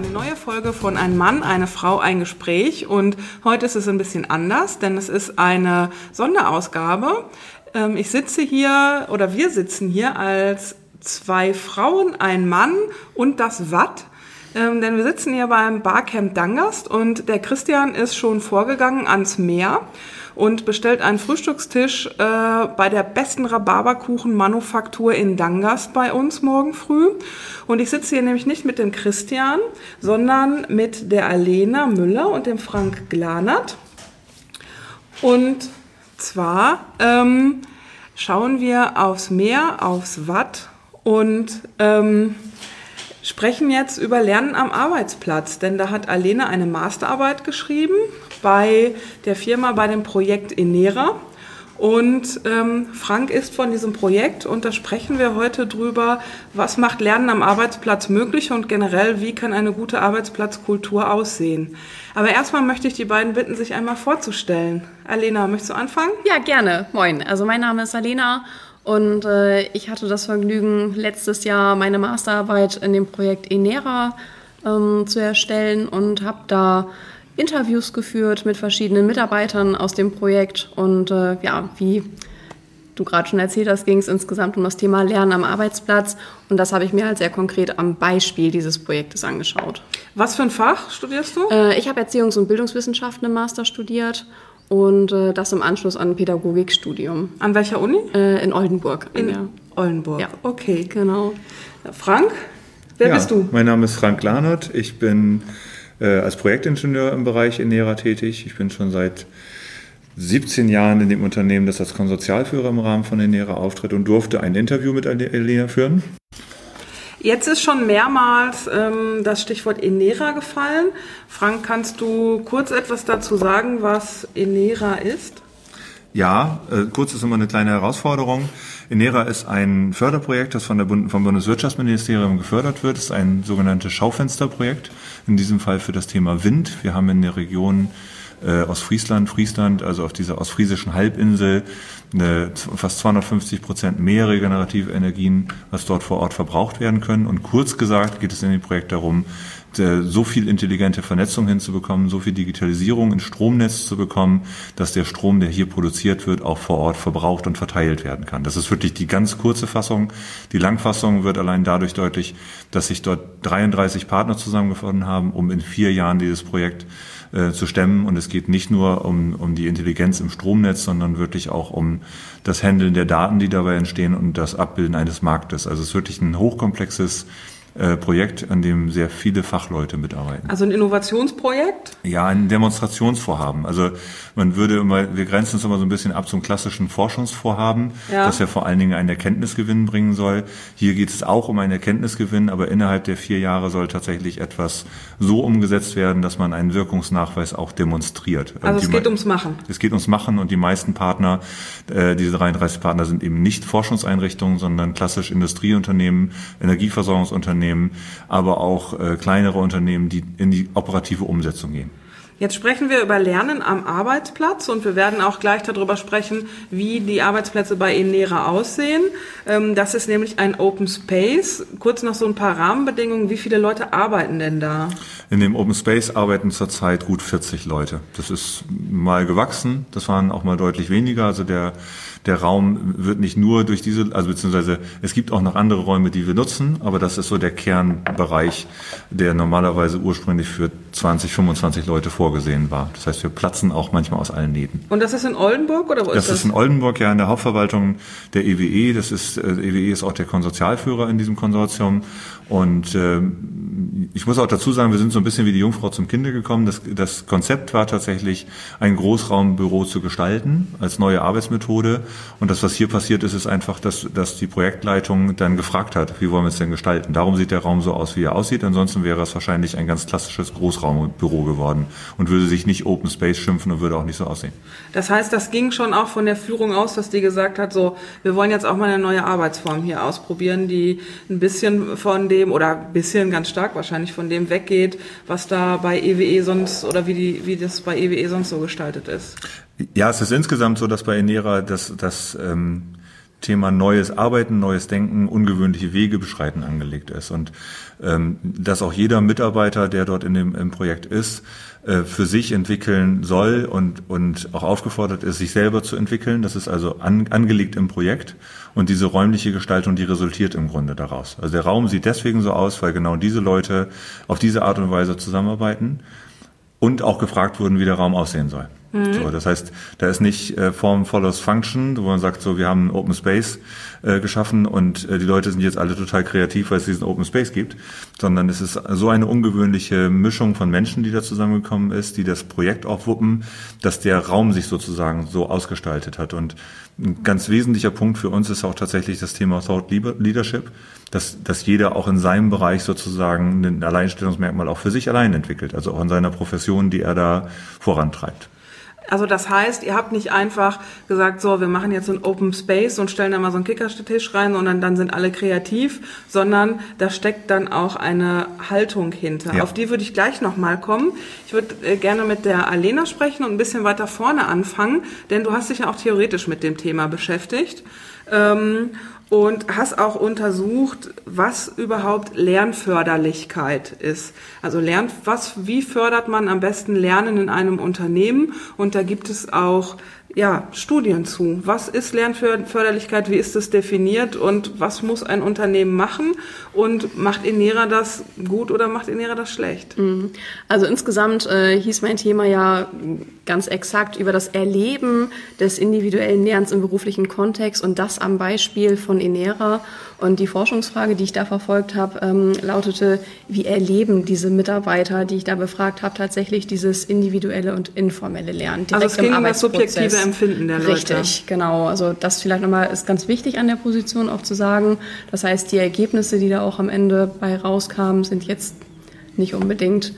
eine neue Folge von Ein Mann, eine Frau, ein Gespräch. Und heute ist es ein bisschen anders, denn es ist eine Sonderausgabe. Ähm, ich sitze hier oder wir sitzen hier als zwei Frauen, ein Mann und das Watt. Ähm, denn wir sitzen hier beim Barcamp Dangast und der Christian ist schon vorgegangen ans Meer und bestellt einen Frühstückstisch äh, bei der besten Rhabarberkuchen-Manufaktur in Dangast bei uns morgen früh. Und ich sitze hier nämlich nicht mit dem Christian, sondern mit der Alena Müller und dem Frank Glanert. Und zwar ähm, schauen wir aufs Meer, aufs Watt und ähm, sprechen jetzt über Lernen am Arbeitsplatz, denn da hat Alena eine Masterarbeit geschrieben bei der Firma, bei dem Projekt Enera. Und ähm, Frank ist von diesem Projekt und da sprechen wir heute drüber, was macht Lernen am Arbeitsplatz möglich und generell, wie kann eine gute Arbeitsplatzkultur aussehen. Aber erstmal möchte ich die beiden bitten, sich einmal vorzustellen. Alena, möchtest du anfangen? Ja, gerne. Moin. Also mein Name ist Alena und äh, ich hatte das Vergnügen, letztes Jahr meine Masterarbeit in dem Projekt Enera ähm, zu erstellen und habe da Interviews geführt mit verschiedenen Mitarbeitern aus dem Projekt. Und äh, ja, wie du gerade schon erzählt hast, ging es insgesamt um das Thema Lernen am Arbeitsplatz. Und das habe ich mir halt sehr konkret am Beispiel dieses Projektes angeschaut. Was für ein Fach studierst du? Äh, ich habe Erziehungs- und Bildungswissenschaften im Master studiert und äh, das im Anschluss an ein Pädagogikstudium. An welcher Uni? Äh, in Oldenburg. In ja. Oldenburg, ja. okay. Genau. Frank, wer ja, bist du? Mein Name ist Frank Lahnert. Ich bin äh, als Projektingenieur im Bereich Enera tätig. Ich bin schon seit 17 Jahren in dem Unternehmen, das als Konsortialführer im Rahmen von Enera auftritt und durfte ein Interview mit Elena führen. Jetzt ist schon mehrmals ähm, das Stichwort Enera gefallen. Frank, kannst du kurz etwas dazu sagen, was Enera ist? Ja, äh, kurz ist immer eine kleine Herausforderung. Enera ist ein Förderprojekt, das von der Bund vom Bundeswirtschaftsministerium gefördert wird. Es ist ein sogenanntes Schaufensterprojekt, in diesem Fall für das Thema Wind. Wir haben in der Region äh, Ostfriesland, Friesland, also auf dieser ostfriesischen Halbinsel, eine, fast 250 Prozent mehr regenerative Energien, was dort vor Ort verbraucht werden können. Und kurz gesagt geht es in dem Projekt darum, äh, so viel intelligente Vernetzung hinzubekommen, so viel Digitalisierung ins Stromnetz zu bekommen, dass der Strom, der hier produziert wird, auch vor Ort verbraucht und verteilt werden kann. Das ist wirklich die ganz kurze Fassung. Die Langfassung wird allein dadurch deutlich, dass sich dort 33 Partner zusammengefunden haben, um in vier Jahren dieses Projekt äh, zu stemmen. Und es geht nicht nur um, um die Intelligenz im Stromnetz, sondern wirklich auch um das Handeln der Daten, die dabei entstehen und das Abbilden eines Marktes. Also es ist wirklich ein hochkomplexes äh, Projekt, an dem sehr viele Fachleute mitarbeiten. Also ein Innovationsprojekt? Ja, ein Demonstrationsvorhaben. Also man würde immer, wir grenzen uns immer so ein bisschen ab zum klassischen Forschungsvorhaben, ja. das ja vor allen Dingen einen Erkenntnisgewinn bringen soll. Hier geht es auch um einen Erkenntnisgewinn, aber innerhalb der vier Jahre soll tatsächlich etwas so umgesetzt werden, dass man einen Wirkungsnachweis auch demonstriert. Also es geht ums Machen. Es geht ums Machen und die meisten Partner, äh, diese 33 Partner sind eben nicht Forschungseinrichtungen, sondern klassisch Industrieunternehmen, Energieversorgungsunternehmen, Unternehmen, aber auch äh, kleinere Unternehmen, die in die operative Umsetzung gehen. Jetzt sprechen wir über Lernen am Arbeitsplatz und wir werden auch gleich darüber sprechen, wie die Arbeitsplätze bei Enera aussehen. Ähm, das ist nämlich ein Open Space. Kurz noch so ein paar Rahmenbedingungen. Wie viele Leute arbeiten denn da? In dem Open Space arbeiten zurzeit gut 40 Leute. Das ist mal gewachsen. Das waren auch mal deutlich weniger. Also der der Raum wird nicht nur durch diese, also beziehungsweise es gibt auch noch andere Räume, die wir nutzen, aber das ist so der Kernbereich, der normalerweise ursprünglich für 20, 25 Leute vorgesehen war. Das heißt, wir platzen auch manchmal aus allen Nähten. Und das ist in Oldenburg oder wo das ist das? Das ist in Oldenburg, ja, in der Hauptverwaltung der EWE. E. Das ist, äh, EWE e ist auch der Konsortialführer in diesem Konsortium und äh, ich muss auch dazu sagen, wir sind so ein bisschen wie die Jungfrau zum Kinde gekommen. Das, das Konzept war tatsächlich, ein Großraumbüro zu gestalten als neue Arbeitsmethode. Und das, was hier passiert ist, ist einfach, dass, dass die Projektleitung dann gefragt hat, wie wollen wir es denn gestalten. Darum sieht der Raum so aus, wie er aussieht. Ansonsten wäre es wahrscheinlich ein ganz klassisches Großraumbüro geworden und würde sich nicht Open Space schimpfen und würde auch nicht so aussehen. Das heißt, das ging schon auch von der Führung aus, dass die gesagt hat, so, wir wollen jetzt auch mal eine neue Arbeitsform hier ausprobieren, die ein bisschen von dem dem oder ein bisschen ganz stark wahrscheinlich von dem weggeht, was da bei EWE e sonst oder wie, die, wie das bei EWE e sonst so gestaltet ist. Ja, es ist insgesamt so, dass bei Enera das, das ähm, Thema neues Arbeiten, neues Denken, ungewöhnliche Wege beschreiten angelegt ist. Und ähm, dass auch jeder Mitarbeiter, der dort in dem im Projekt ist, äh, für sich entwickeln soll und, und auch aufgefordert ist, sich selber zu entwickeln. Das ist also an, angelegt im Projekt. Und diese räumliche Gestaltung, die resultiert im Grunde daraus. Also der Raum sieht deswegen so aus, weil genau diese Leute auf diese Art und Weise zusammenarbeiten und auch gefragt wurden, wie der Raum aussehen soll. Mhm. So, das heißt, da ist nicht äh, Form follows Function, wo man sagt, so wir haben Open Space äh, geschaffen und äh, die Leute sind jetzt alle total kreativ, weil es diesen Open Space gibt, sondern es ist so eine ungewöhnliche Mischung von Menschen, die da zusammengekommen ist, die das Projekt auch wuppen, dass der Raum sich sozusagen so ausgestaltet hat. Und ein ganz wesentlicher Punkt für uns ist auch tatsächlich das Thema Thought Leadership, dass, dass jeder auch in seinem Bereich sozusagen ein Alleinstellungsmerkmal auch für sich allein entwickelt, also auch in seiner Profession, die er da vorantreibt. Also das heißt, ihr habt nicht einfach gesagt, so, wir machen jetzt so ein Open Space und stellen da mal so einen Kickertisch rein und dann, dann sind alle kreativ, sondern da steckt dann auch eine Haltung hinter. Ja. Auf die würde ich gleich nochmal kommen. Ich würde äh, gerne mit der Alena sprechen und ein bisschen weiter vorne anfangen, denn du hast dich ja auch theoretisch mit dem Thema beschäftigt. Ähm, und hast auch untersucht, was überhaupt Lernförderlichkeit ist. Also lernt, was, wie fördert man am besten Lernen in einem Unternehmen? Und da gibt es auch ja, Studien zu. Was ist Lernförderlichkeit? Wie ist das definiert? Und was muss ein Unternehmen machen? Und macht Inera das gut oder macht Inera das schlecht? Mhm. Also insgesamt äh, hieß mein Thema ja ganz exakt über das Erleben des individuellen Lernens im beruflichen Kontext und das am Beispiel von Inera. Und die Forschungsfrage, die ich da verfolgt habe, ähm, lautete, wie erleben diese Mitarbeiter, die ich da befragt habe, tatsächlich dieses individuelle und informelle Lernen? Also es ging um das subjektive Empfinden der Leute. Richtig, genau. Also das vielleicht nochmal ist ganz wichtig an der Position auch zu sagen. Das heißt, die Ergebnisse, die da auch am Ende bei rauskamen, sind jetzt nicht unbedingt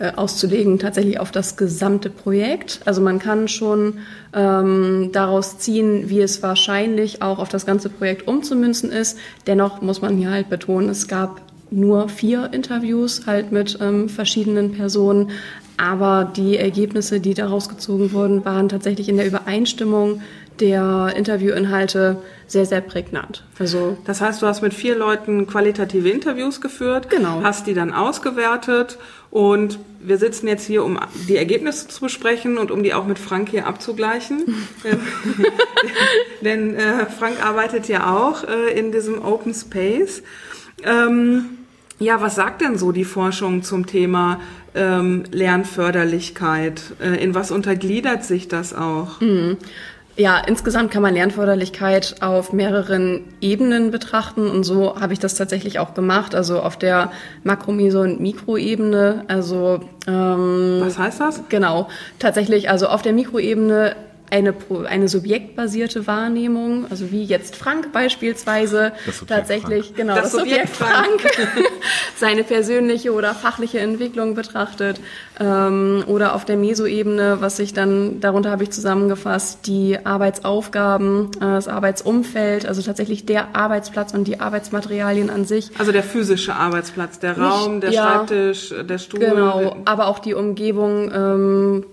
äh, auszulegen, tatsächlich auf das gesamte Projekt. Also man kann schon ähm, daraus ziehen, wie es wahrscheinlich auch auf das ganze Projekt umzumünzen ist. Dennoch muss man hier halt betonen, es gab nur vier Interviews halt mit ähm, verschiedenen Personen, aber die Ergebnisse, die daraus gezogen wurden, waren tatsächlich in der Übereinstimmung der Interviewinhalte sehr, sehr prägnant. Also das heißt, du hast mit vier Leuten qualitative Interviews geführt, genau. hast die dann ausgewertet und wir sitzen jetzt hier, um die Ergebnisse zu besprechen und um die auch mit Frank hier abzugleichen. Denn äh, Frank arbeitet ja auch äh, in diesem Open Space. Ähm, ja, was sagt denn so die Forschung zum Thema ähm, Lernförderlichkeit? Äh, in was untergliedert sich das auch? Mhm. Ja, insgesamt kann man Lernförderlichkeit auf mehreren Ebenen betrachten und so habe ich das tatsächlich auch gemacht. Also auf der Makro-, Meso- und Mikroebene. Also ähm, was heißt das? Genau, tatsächlich. Also auf der Mikroebene eine, eine subjektbasierte Wahrnehmung, also wie jetzt Frank beispielsweise tatsächlich, Frank. genau, das, das Subjekt, Frank, Frank seine persönliche oder fachliche Entwicklung betrachtet ähm, oder auf der Mesoebene, was sich dann, darunter habe ich zusammengefasst, die Arbeitsaufgaben, äh, das Arbeitsumfeld, also tatsächlich der Arbeitsplatz und die Arbeitsmaterialien an sich. Also der physische Arbeitsplatz, der Raum, der ja, Schreibtisch, der Stuhl. Genau, aber auch die Umgebung, ähm,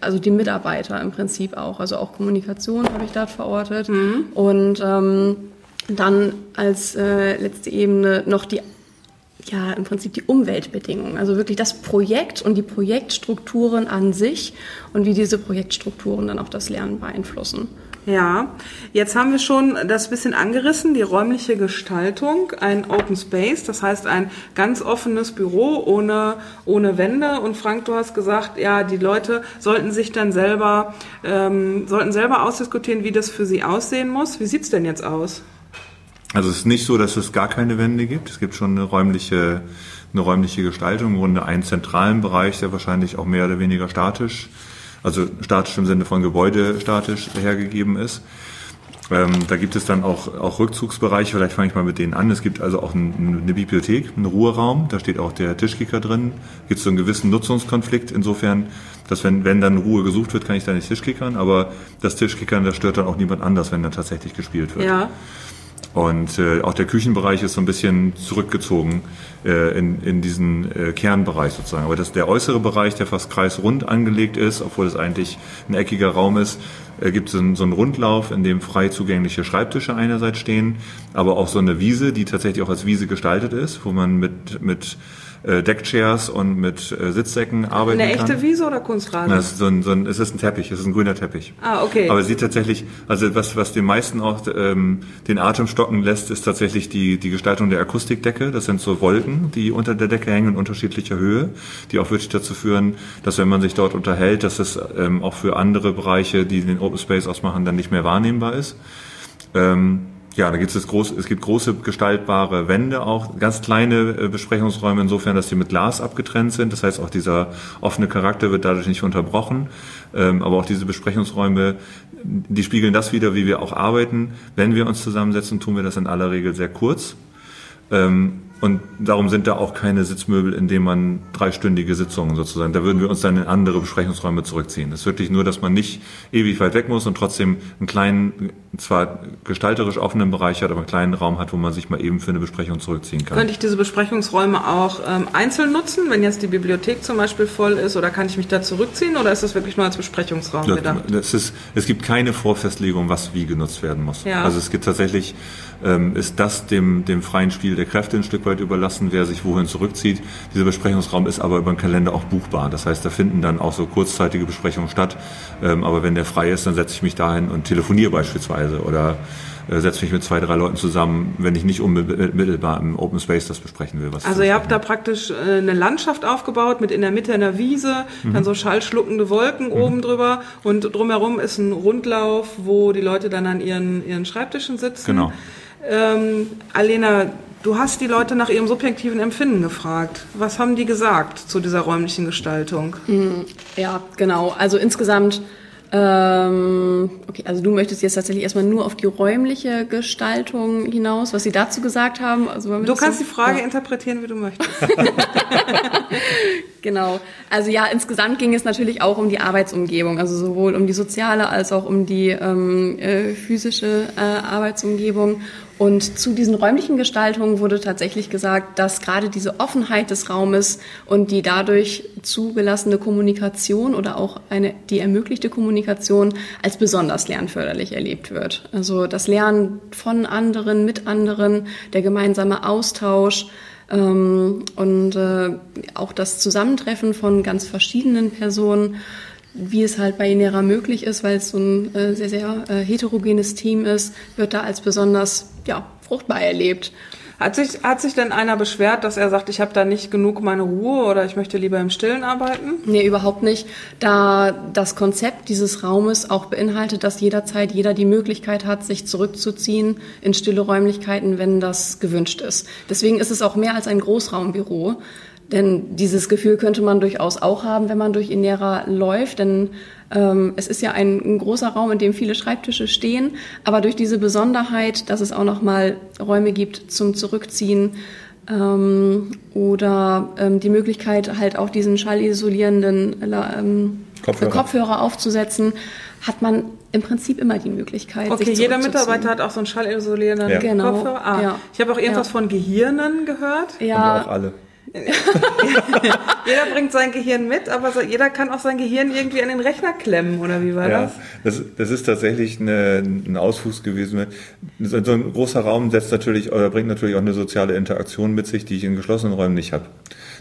also die Mitarbeiter im Prinzip auch, also auch Kommunikation habe ich dort verortet. Mhm. Und ähm, dann als äh, letzte Ebene noch die ja, im Prinzip die Umweltbedingungen, also wirklich das Projekt und die Projektstrukturen an sich und wie diese Projektstrukturen dann auch das Lernen beeinflussen. Ja, jetzt haben wir schon das bisschen angerissen, die räumliche Gestaltung, ein Open Space, das heißt ein ganz offenes Büro ohne, ohne Wände. Und Frank, du hast gesagt, ja, die Leute sollten sich dann selber, ähm, sollten selber ausdiskutieren, wie das für sie aussehen muss. Wie sieht's denn jetzt aus? Also es ist nicht so, dass es gar keine Wände gibt. Es gibt schon eine räumliche, eine räumliche Gestaltung, im Grunde einen zentralen Bereich, der wahrscheinlich auch mehr oder weniger statisch also statisch im Sinne von Gebäude statisch hergegeben ist. Ähm, da gibt es dann auch, auch Rückzugsbereiche, vielleicht fange ich mal mit denen an. Es gibt also auch ein, eine Bibliothek, einen Ruheraum, da steht auch der Tischkicker drin. Gibt es so einen gewissen Nutzungskonflikt, insofern, dass wenn, wenn dann Ruhe gesucht wird, kann ich da nicht Tischkickern, aber das Tischkickern, das stört dann auch niemand anders, wenn dann tatsächlich gespielt wird. Ja. Und äh, auch der Küchenbereich ist so ein bisschen zurückgezogen äh, in, in diesen äh, Kernbereich sozusagen. Aber das, der äußere Bereich, der fast kreisrund angelegt ist, obwohl es eigentlich ein eckiger Raum ist, äh, gibt es so, so einen Rundlauf, in dem frei zugängliche Schreibtische einerseits stehen, aber auch so eine Wiese, die tatsächlich auch als Wiese gestaltet ist, wo man mit, mit äh, Deckchairs und mit äh, Sitzsäcken arbeiten Eine kann. echte Wiese oder Kunstrasen? Das ist so ein, so ein, es ist ein Teppich, es ist ein grüner Teppich. Ah, okay. Aber es sieht tatsächlich, also was, was den meisten auch ähm, den Atem stocken lässt, ist tatsächlich die, die Gestaltung der Akustikdecke. Das sind so Wolken, die unter der Decke hängen in unterschiedlicher Höhe, die auch wirklich dazu führen, dass wenn man sich dort unterhält, dass es ähm, auch für andere Bereiche, die den Open Space ausmachen, dann nicht mehr wahrnehmbar ist. Ähm, ja, da gibt es groß, es gibt große gestaltbare Wände auch, ganz kleine äh, Besprechungsräume insofern, dass die mit Glas abgetrennt sind. Das heißt, auch dieser offene Charakter wird dadurch nicht unterbrochen. Ähm, aber auch diese Besprechungsräume, die spiegeln das wieder, wie wir auch arbeiten. Wenn wir uns zusammensetzen, tun wir das in aller Regel sehr kurz. Ähm, und darum sind da auch keine Sitzmöbel, in denen man dreistündige Sitzungen sozusagen, da würden wir uns dann in andere Besprechungsräume zurückziehen. Das ist wirklich nur, dass man nicht ewig weit weg muss und trotzdem einen kleinen, zwar gestalterisch offenen Bereich hat, aber einen kleinen Raum hat, wo man sich mal eben für eine Besprechung zurückziehen kann. Könnte ich diese Besprechungsräume auch ähm, einzeln nutzen, wenn jetzt die Bibliothek zum Beispiel voll ist, oder kann ich mich da zurückziehen, oder ist das wirklich nur als Besprechungsraum gedacht? Das ist, es gibt keine Vorfestlegung, was wie genutzt werden muss. Ja. Also es gibt tatsächlich, ähm, ist das dem, dem freien Spiel der Kräfte ein Stück weit überlassen, wer sich wohin zurückzieht. Dieser Besprechungsraum ist aber über den Kalender auch buchbar. Das heißt, da finden dann auch so kurzzeitige Besprechungen statt. Ähm, aber wenn der frei ist, dann setze ich mich dahin und telefoniere beispielsweise oder äh, setze mich mit zwei, drei Leuten zusammen, wenn ich nicht unmittelbar im Open Space das besprechen will. Also ihr habt da praktisch äh, eine Landschaft aufgebaut mit in der Mitte einer Wiese, Mhm. dann so schallschluckende Wolken oben drüber und drumherum ist ein Rundlauf, wo die Leute dann an ihren, ihren Schreibtischen sitzen. Genau. Ähm, Alena, du hast die Leute nach ihrem subjektiven Empfinden gefragt. Was haben die gesagt zu dieser räumlichen Gestaltung? Ja, genau. Also insgesamt, ähm, okay, also du möchtest jetzt tatsächlich erstmal nur auf die räumliche Gestaltung hinaus, was sie dazu gesagt haben. Also Du kannst so- die Frage Ja. interpretieren, wie du möchtest. Genau. Also ja, insgesamt ging es natürlich auch um die Arbeitsumgebung, also sowohl um die soziale als auch um die ähm, äh, physische äh, Arbeitsumgebung. Und zu diesen räumlichen Gestaltungen wurde tatsächlich gesagt, dass gerade diese Offenheit des Raumes und die dadurch zugelassene Kommunikation oder auch eine, die ermöglichte Kommunikation als besonders lernförderlich erlebt wird. Also das Lernen von anderen, mit anderen, der gemeinsame Austausch, ähm, und äh, auch das Zusammentreffen von ganz verschiedenen Personen, wie es halt bei Inera möglich ist, weil es so ein äh, sehr, sehr äh, heterogenes Team ist, wird da als besonders ja, fruchtbar erlebt. Hat sich, hat sich denn einer beschwert, dass er sagt, ich habe da nicht genug meine Ruhe oder ich möchte lieber im Stillen arbeiten? Nee, überhaupt nicht, da das Konzept dieses Raumes auch beinhaltet, dass jederzeit jeder die Möglichkeit hat, sich zurückzuziehen in stille Räumlichkeiten, wenn das gewünscht ist. Deswegen ist es auch mehr als ein Großraumbüro. Denn dieses Gefühl könnte man durchaus auch haben, wenn man durch Inera läuft, denn ähm, es ist ja ein, ein großer Raum, in dem viele Schreibtische stehen, aber durch diese Besonderheit, dass es auch nochmal Räume gibt zum Zurückziehen, ähm, oder ähm, die Möglichkeit, halt auch diesen schallisolierenden ähm, Kopfhörer. Kopfhörer. aufzusetzen, hat man im Prinzip immer die Möglichkeit. Okay, sich jeder. Mitarbeiter hat auch so einen schallisolierenden Ja. Genau, Kopfhörer. Ah, ja. Ich habe auch irgendwas Ja. von Gehirnen gehört. Haben wir Ja, auch alle. Jeder bringt sein Gehirn mit, aber jeder kann auch sein Gehirn irgendwie an den Rechner klemmen, oder wie war Ja, das? das, das ist tatsächlich eine, ein Ausfuß gewesen. So so ein großer Raum setzt natürlich oder bringt natürlich auch eine soziale Interaktion mit sich, die ich in geschlossenen Räumen nicht habe.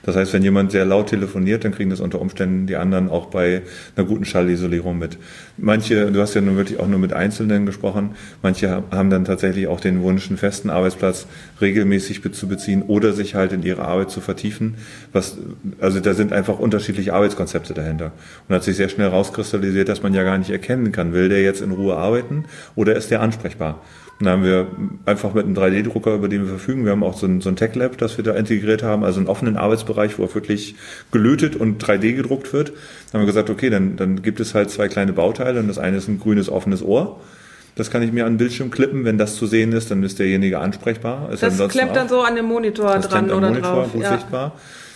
Das heißt, wenn jemand sehr laut telefoniert, dann kriegen das unter Umständen die anderen auch bei einer guten Schallisolierung mit. Manche, du hast ja nun wirklich auch nur mit Einzelnen gesprochen, manche haben dann tatsächlich auch den Wunsch, einen festen Arbeitsplatz regelmäßig zu beziehen oder sich halt in ihre Arbeit zu vertiefen. Was, also da sind einfach unterschiedliche Arbeitskonzepte dahinter. Und hat sich sehr schnell rauskristallisiert, dass man ja gar nicht erkennen kann, will der jetzt in Ruhe arbeiten oder ist der ansprechbar? Und da haben wir einfach mit einem 3D-Drucker, über den wir verfügen, wir haben auch so ein, so ein Tech-Lab, das wir da integriert haben, also einen offenen Arbeitsbereich, wo auch wirklich gelötet und 3D gedruckt wird. Da haben wir gesagt, okay, dann, dann gibt es halt zwei kleine Bauteile und das eine ist ein grünes offenes Ohr. Das kann ich mir an den Bildschirm klippen. Wenn das zu sehen ist, dann ist derjenige ansprechbar. Ist Das klemmt dann so an dem Monitor dran oder Monitor, drauf. gut Ja. sichtbar.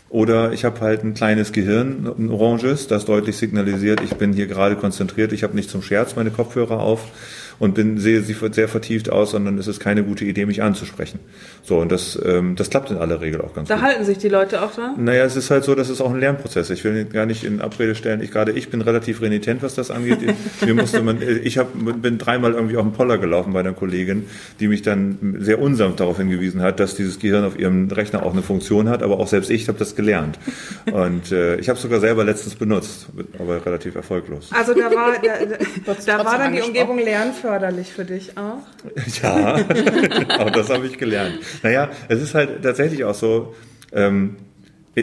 Oder ich habe halt ein kleines Gehirn, ein oranges, das deutlich signalisiert, ich bin hier gerade konzentriert, ich habe nicht zum Scherz meine Kopfhörer auf. Und bin, sehe sie sehr vertieft aus, sondern es ist keine gute Idee, mich anzusprechen. So, und das, ähm, das klappt in aller Regel auch ganz da gut. Da halten sich die Leute auch dran? Naja, es ist halt so, dass es auch ein Lernprozess. Ich will gar nicht in Abrede stellen, ich gerade ich bin relativ renitent, was das angeht. Mir musste man, ich hab, bin dreimal irgendwie auf den Poller gelaufen bei einer Kollegin, die mich dann sehr unsanft darauf hingewiesen hat, dass dieses Gehirn auf ihrem Rechner auch eine Funktion hat, aber auch selbst ich habe das gelernt. Und äh, ich habe es sogar selber letztens benutzt, aber relativ erfolglos. Also da war, da, da war dann die Umgebung für dich auch? Ja, auch das habe ich gelernt. Naja, es ist halt tatsächlich auch so, ähm,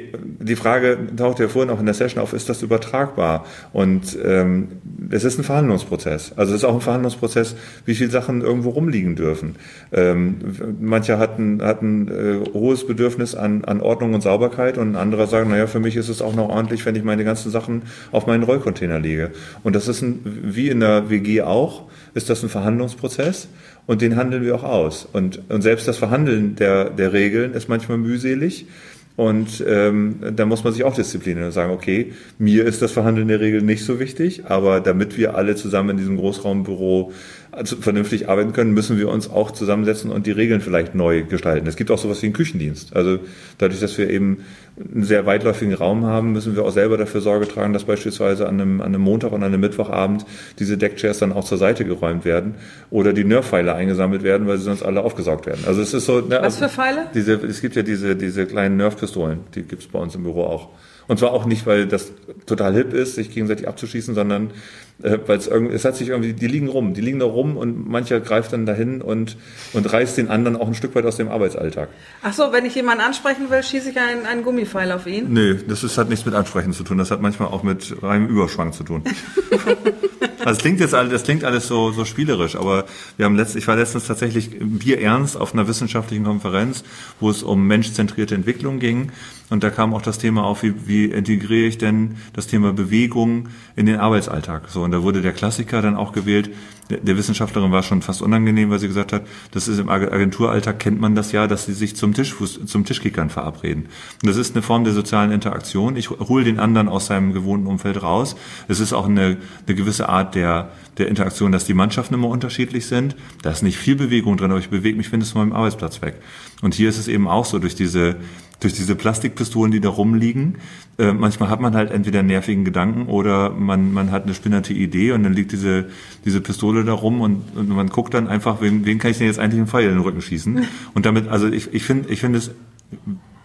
die Frage taucht ja vorhin auch in der Session auf, ist das übertragbar? Und ähm, es ist ein Verhandlungsprozess. Also es ist auch ein Verhandlungsprozess, wie viele Sachen irgendwo rumliegen dürfen. Ähm, manche hatten, hatten äh, hohes Bedürfnis an, an Ordnung und Sauberkeit und andere sagen, naja, für mich ist es auch noch ordentlich, wenn ich meine ganzen Sachen auf meinen Rollcontainer lege. Und das ist ein, wie in der WG auch, ist das ein Verhandlungsprozess und den handeln wir auch aus. Und, und selbst das Verhandeln der, der Regeln ist manchmal mühselig. Und ähm, da muss man sich auch disziplinieren und sagen, okay, mir ist das Verhandeln der Regel nicht so wichtig, aber damit wir alle zusammen in diesem Großraumbüro also vernünftig arbeiten können, müssen wir uns auch zusammensetzen und die Regeln vielleicht neu gestalten. Es gibt auch sowas wie einen Küchendienst. Also dadurch, dass wir eben einen sehr weitläufigen Raum haben, müssen wir auch selber dafür Sorge tragen, dass beispielsweise an einem, an einem Montag und an einem Mittwochabend diese Deckchairs dann auch zur Seite geräumt werden oder die Nerf-Pfeile eingesammelt werden, weil sie sonst alle aufgesaugt werden. Also es ist so. Ne, Was für Pfeile? Diese, es gibt ja diese, diese kleinen Nerf-Pistolen, die gibt es bei uns im Büro auch. Und zwar auch nicht, weil das total hip ist, sich gegenseitig abzuschießen, sondern äh, weil es irgendwie, es hat sich irgendwie, die liegen rum, die liegen da rum und mancher greift dann dahin und, und reißt den anderen auch ein Stück weit aus dem Arbeitsalltag. Ach so, wenn ich jemanden ansprechen will, schieße ich einen, einen Gummipfeil auf ihn? Nee, das ist, hat nichts mit Ansprechen zu tun, das hat manchmal auch mit reinem Überschwang zu tun. Also es klingt jetzt alles, das klingt alles so, so spielerisch, aber wir haben letzt, ich war letztens tatsächlich Bier ernst auf einer wissenschaftlichen Konferenz, wo es um menschzentrierte Entwicklung ging. Und da kam auch das Thema auf, wie, wie integriere ich denn das Thema Bewegung in den Arbeitsalltag? So, und da wurde der Klassiker dann auch gewählt. Der, der Wissenschaftlerin war schon fast unangenehm, weil sie gesagt hat, das ist im Agenturalltag kennt man das ja, dass sie sich zum Tischfuß, zum Tischkickern verabreden. Und das ist eine Form der sozialen Interaktion. Ich hole den anderen aus seinem gewohnten Umfeld raus. Es ist auch eine, eine gewisse Art der, der Interaktion, dass die Mannschaften immer unterschiedlich sind. Da ist nicht viel Bewegung drin, aber ich bewege mich mindestens von meinem Arbeitsplatz weg. Und hier ist es eben auch so, durch diese, durch diese Plastikpistolen, die da rumliegen. Äh, manchmal hat man halt entweder nervigen Gedanken oder man, man hat eine spinnerte Idee und dann liegt diese, diese Pistole da rum und, und man guckt dann einfach, wen, wen kann ich denn jetzt eigentlich einen Pfeil in den Rücken schießen? Und damit, also ich, ich finde ich finde es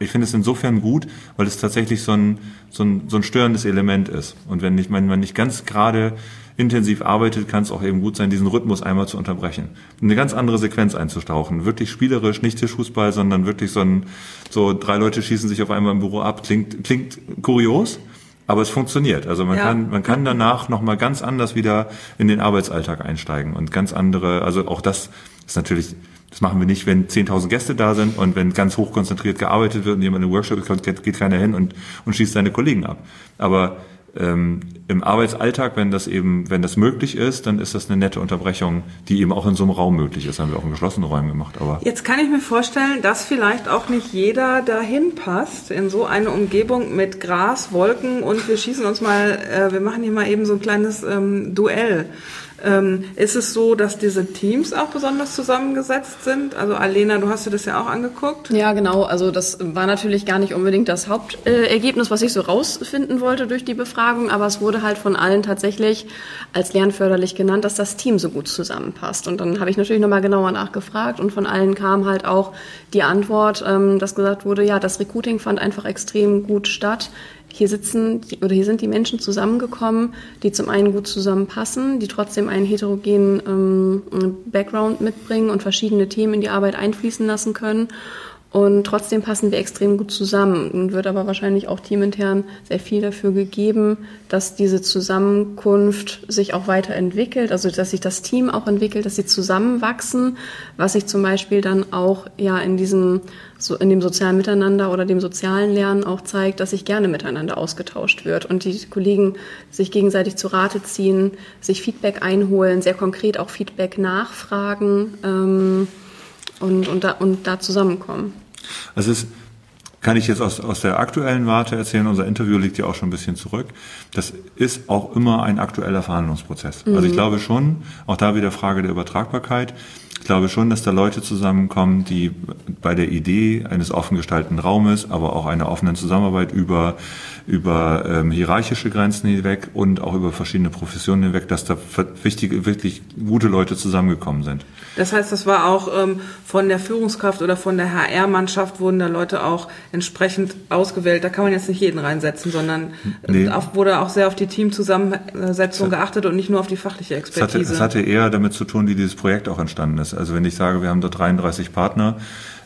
ich finde es insofern gut, weil es tatsächlich so ein, so ein, so ein störendes Element ist. Und wenn ich, wenn man nicht ganz gerade intensiv arbeitet, kann es auch eben gut sein, diesen Rhythmus einmal zu unterbrechen. Eine ganz andere Sequenz einzustauchen. Wirklich spielerisch, nicht Tischfußball, sondern wirklich so ein, so drei Leute schießen sich auf einmal im Büro ab. Klingt, klingt kurios, aber es funktioniert. Also man ja. kann, man kann danach nochmal ganz anders wieder in den Arbeitsalltag einsteigen und ganz andere, also auch das ist natürlich, das machen wir nicht, wenn 10.000 Gäste da sind und wenn ganz hoch konzentriert gearbeitet wird und jemand in den Workshop kommt, geht keiner hin und, und schießt seine Kollegen ab. Aber ähm, im Arbeitsalltag, wenn das eben, wenn das möglich ist, dann ist das eine nette Unterbrechung, die eben auch in so einem Raum möglich ist. Das haben wir auch in geschlossenen Räumen gemacht. Aber jetzt kann ich mir vorstellen, dass vielleicht auch nicht jeder dahin passt in so eine Umgebung mit Gras, Wolken und wir schießen uns mal, äh, wir machen hier mal eben so ein kleines ähm, Duell. Ähm, ist es so, dass diese Teams auch besonders zusammengesetzt sind? Also Alena, du hast dir das ja auch angeguckt. Ja, genau. Also das war natürlich gar nicht unbedingt das Hauptergebnis, äh, was ich so rausfinden wollte durch die Befragung, aber es wurde halt von allen tatsächlich als lernförderlich genannt, dass das Team so gut zusammenpasst. Und dann habe ich natürlich nochmal genauer nachgefragt und von allen kam halt auch die Antwort, ähm, dass gesagt wurde, ja, das Recruiting fand einfach extrem gut statt hier sitzen oder hier sind die Menschen zusammengekommen, die zum einen gut zusammenpassen, die trotzdem einen heterogenen ähm, Background mitbringen und verschiedene Themen in die Arbeit einfließen lassen können. Und trotzdem passen wir extrem gut zusammen. Und wird aber wahrscheinlich auch teamintern sehr viel dafür gegeben, dass diese Zusammenkunft sich auch weiterentwickelt, also dass sich das Team auch entwickelt, dass sie zusammenwachsen, was sich zum Beispiel dann auch ja in diesem so in dem sozialen Miteinander oder dem sozialen Lernen auch zeigt, dass sich gerne miteinander ausgetauscht wird und die Kollegen sich gegenseitig zu Rate ziehen, sich Feedback einholen, sehr konkret auch Feedback nachfragen ähm, und, und, da, und da zusammenkommen. Also es kann ich jetzt aus, aus der aktuellen Warte erzählen, unser Interview liegt ja auch schon ein bisschen zurück. Das ist auch immer ein aktueller Verhandlungsprozess. Mhm. Also ich glaube schon, auch da wieder Frage der Übertragbarkeit, ich glaube schon, dass da Leute zusammenkommen, die bei der Idee eines offen gestalteten Raumes, aber auch einer offenen Zusammenarbeit über, über ähm, hierarchische Grenzen hinweg und auch über verschiedene Professionen hinweg, dass da wichtige, wirklich gute Leute zusammengekommen sind. Das heißt, das war auch ähm, von der Führungskraft oder von der HR-Mannschaft wurden da Leute auch entsprechend ausgewählt. Da kann man jetzt nicht jeden reinsetzen, sondern nee. auf, wurde auch sehr auf die Teamzusammensetzung geachtet und nicht nur auf die fachliche Expertise. Es hatte, es hatte eher damit zu tun, wie dieses Projekt auch entstanden ist. Also wenn ich sage, wir haben dort 33 Partner,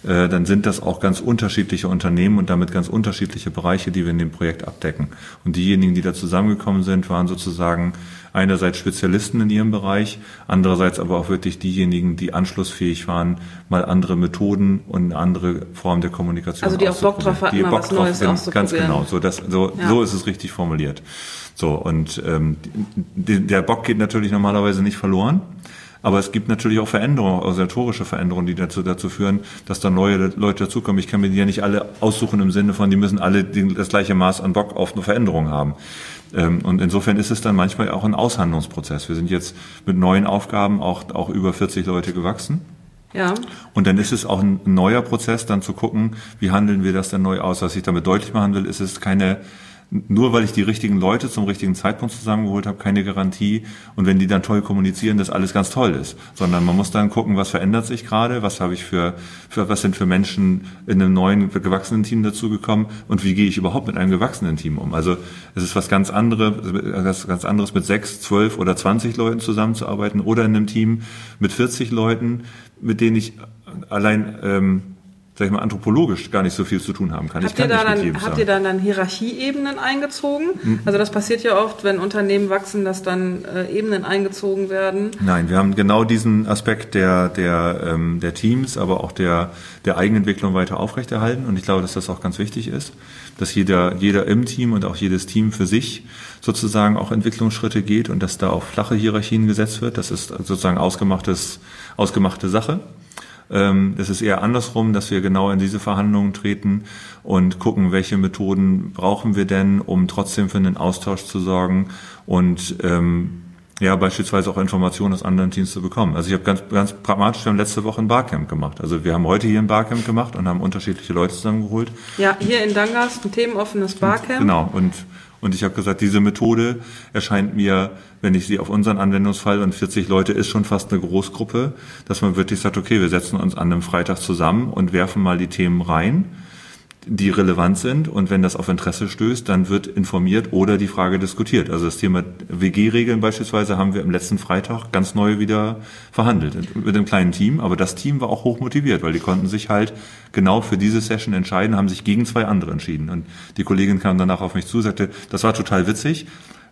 äh, dann sind das auch ganz unterschiedliche Unternehmen und damit ganz unterschiedliche Bereiche, die wir in dem Projekt abdecken. Und diejenigen, die da zusammengekommen sind, waren sozusagen einerseits Spezialisten in ihrem Bereich, andererseits aber auch wirklich diejenigen, die anschlussfähig waren, mal andere Methoden und eine andere Form der Kommunikation Also die auch Bock drauf hatten, die Bock was drauf Neues sind, Ganz genau, so, das, so, ja. so ist es richtig formuliert. So, und ähm, der Bock geht natürlich normalerweise nicht verloren. Aber es gibt natürlich auch Veränderungen, organisatorische Veränderungen, die dazu, dazu führen, dass da neue Leute dazukommen. Ich kann mir die ja nicht alle aussuchen im Sinne von, die müssen alle das gleiche Maß an Bock auf eine Veränderung haben. Ähm, und insofern ist es dann manchmal auch ein Aushandlungsprozess. Wir sind jetzt mit neuen Aufgaben auch, auch über 40 Leute gewachsen. Ja. Und dann ist es auch ein neuer Prozess, dann zu gucken, wie handeln wir das denn neu aus. Was ich damit deutlich machen will, ist es keine nur weil ich die richtigen Leute zum richtigen Zeitpunkt zusammengeholt habe, keine Garantie. Und wenn die dann toll kommunizieren, dass alles ganz toll ist. Sondern man muss dann gucken, was verändert sich gerade, was habe ich für, für was sind für Menschen in einem neuen, gewachsenen Team dazugekommen und wie gehe ich überhaupt mit einem gewachsenen Team um. Also es ist was ganz anderes, ganz anderes mit sechs, zwölf oder zwanzig Leuten zusammenzuarbeiten oder in einem Team mit 40 Leuten, mit denen ich allein ähm, sag ich mal, anthropologisch gar nicht so viel zu tun haben kann. Habt, ihr, da dann, habt ihr dann, dann Hierarchieebenen eingezogen? Hm. Also das passiert ja oft, wenn Unternehmen wachsen, dass dann äh, Ebenen eingezogen werden. Nein, wir haben genau diesen Aspekt der, der, ähm, der Teams, aber auch der, der Eigenentwicklung weiter aufrechterhalten. Und ich glaube, dass das auch ganz wichtig ist, dass jeder, jeder im Team und auch jedes Team für sich sozusagen auch Entwicklungsschritte geht und dass da auch flache Hierarchien gesetzt wird. Das ist sozusagen ausgemachtes, ausgemachte Sache. Ähm, es ist eher andersrum, dass wir genau in diese Verhandlungen treten und gucken, welche Methoden brauchen wir denn, um trotzdem für einen Austausch zu sorgen. Und ähm, ja, beispielsweise auch Informationen aus anderen Teams zu bekommen. Also ich habe ganz, ganz pragmatisch, wir haben letzte Woche ein Barcamp gemacht. Also wir haben heute hier ein Barcamp gemacht und haben unterschiedliche Leute zusammengeholt. Ja, hier in Dangas ein themenoffenes Barcamp. Genau, und und ich habe gesagt, diese Methode erscheint mir, wenn ich sie auf unseren Anwendungsfall und 40 Leute ist schon fast eine Großgruppe, dass man wirklich sagt, okay, wir setzen uns an einem Freitag zusammen und werfen mal die Themen rein die relevant sind. Und wenn das auf Interesse stößt, dann wird informiert oder die Frage diskutiert. Also das Thema WG-Regeln beispielsweise haben wir im letzten Freitag ganz neu wieder verhandelt mit einem kleinen Team, aber das Team war auch hoch motiviert, weil die konnten sich halt genau für diese Session entscheiden, haben sich gegen zwei andere entschieden. Und die Kollegin kam danach auf mich zu, sagte, das war total witzig,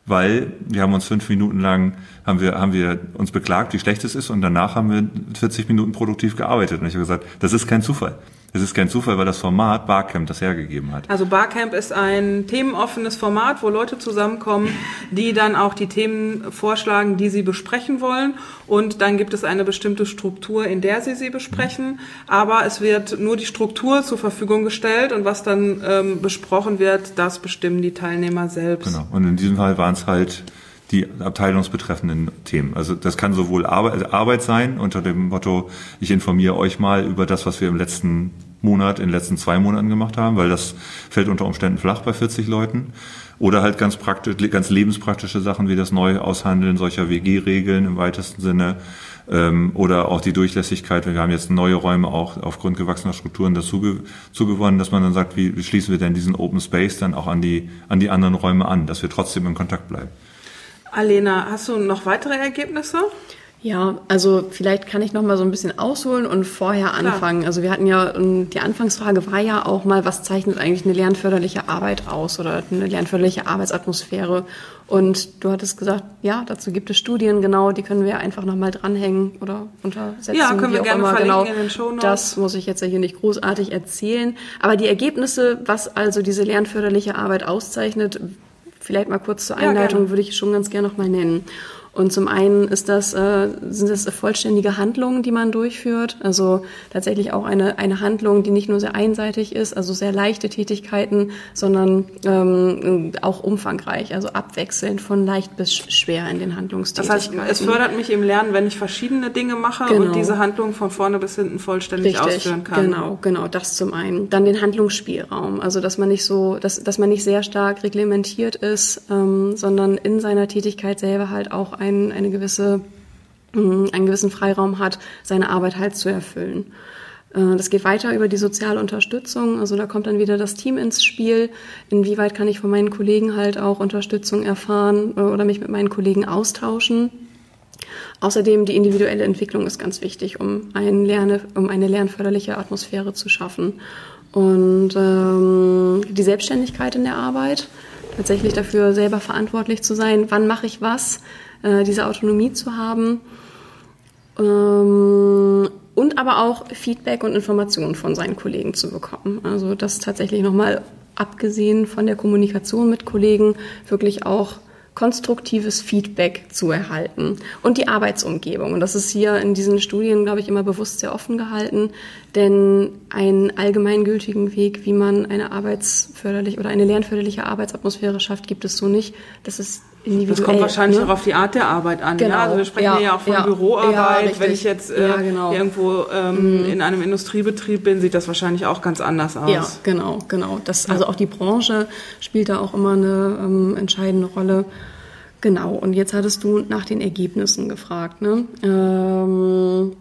weil wir haben uns fünf Minuten lang, haben wir, haben wir uns beklagt, wie schlecht es ist. Und danach haben wir 40 Minuten produktiv gearbeitet. Und ich habe gesagt, das ist kein Zufall. Es ist kein Zufall, weil das Format Barcamp das hergegeben hat. Also Barcamp ist ein themenoffenes Format, wo Leute zusammenkommen, die dann auch die Themen vorschlagen, die sie besprechen wollen. Und dann gibt es eine bestimmte Struktur, in der sie sie besprechen. Aber es wird nur die Struktur zur Verfügung gestellt und was dann ähm, besprochen wird, das bestimmen die Teilnehmer selbst. Genau. Und in diesem Fall waren es halt die abteilungsbetreffenden Themen. Also das kann sowohl Arbeit, Arbeit sein unter dem Motto, ich informiere euch mal über das, was wir im letzten Monat, in den letzten zwei Monaten gemacht haben, weil das fällt unter Umständen flach bei 40 Leuten. Oder halt ganz praktisch, ganz lebenspraktische Sachen wie das neue Aushandeln solcher WG-Regeln im weitesten Sinne ähm, oder auch die Durchlässigkeit. Wir haben jetzt neue Räume auch aufgrund gewachsener Strukturen dazu gewonnen, dass man dann sagt, wie, wie schließen wir denn diesen Open Space dann auch an die, an die anderen Räume an, dass wir trotzdem in Kontakt bleiben. Alena, hast du noch weitere Ergebnisse? Ja, also vielleicht kann ich noch mal so ein bisschen ausholen und vorher anfangen. Klar. Also wir hatten ja, die Anfangsfrage war ja auch mal, was zeichnet eigentlich eine lernförderliche Arbeit aus oder eine lernförderliche Arbeitsatmosphäre? Und du hattest gesagt, ja, dazu gibt es Studien, genau, die können wir einfach noch mal dranhängen oder untersetzen. Ja, können wir gerne immer. Genau, in den Shownotes. Das muss ich jetzt ja hier nicht großartig erzählen. Aber die Ergebnisse, was also diese lernförderliche Arbeit auszeichnet, vielleicht mal kurz zur Einleitung, ja, würde ich schon ganz gerne noch mal nennen. Und zum einen ist das, äh, sind das vollständige Handlungen, die man durchführt. Also tatsächlich auch eine, eine Handlung, die nicht nur sehr einseitig ist, also sehr leichte Tätigkeiten, sondern ähm, auch umfangreich, also abwechselnd von leicht bis schwer in den Handlungstätigkeiten. Das heißt, es fördert mich im Lernen, wenn ich verschiedene Dinge mache genau. und diese Handlung von vorne bis hinten vollständig Richtig, ausführen kann. Genau, genau, das zum einen. Dann den Handlungsspielraum, also dass man nicht so, dass, dass man nicht sehr stark reglementiert ist, ähm, sondern in seiner Tätigkeit selber halt auch ein, eine gewisse, mm, einen gewissen Freiraum hat, seine Arbeit halt zu erfüllen. Äh, das geht weiter über die soziale Unterstützung. Also da kommt dann wieder das Team ins Spiel. Inwieweit kann ich von meinen Kollegen halt auch Unterstützung erfahren äh, oder mich mit meinen Kollegen austauschen? Außerdem die individuelle Entwicklung ist ganz wichtig, um, ein Lerne, um eine lernförderliche Atmosphäre zu schaffen. Und ähm, die Selbstständigkeit in der Arbeit, tatsächlich dafür selber verantwortlich zu sein, wann mache ich was, äh, diese Autonomie zu haben. Ähm, und aber auch Feedback und Informationen von seinen Kollegen zu bekommen. Also das tatsächlich nochmal abgesehen von der Kommunikation mit Kollegen wirklich auch konstruktives Feedback zu erhalten und die Arbeitsumgebung. Und das ist hier in diesen Studien, glaube ich, immer bewusst sehr offen gehalten, denn einen allgemeingültigen Weg, wie man eine arbeitsförderliche oder eine lernförderliche Arbeitsatmosphäre schafft, gibt es so nicht. Das ist individuell. Das kommt wahrscheinlich ne? auch auf die Art der Arbeit an. Genau. Ja? Also wir sprechen ja, ja auch von ja. Büroarbeit. Wenn ich jetzt äh, genau. irgendwo ähm, mhm. in einem Industriebetrieb bin, sieht das wahrscheinlich auch ganz anders aus. Ja, genau, genau. Das, also auch die Branche spielt da auch immer eine ähm, entscheidende Rolle. Genau, und jetzt hattest du nach den Ergebnissen gefragt. Ne? Ähm,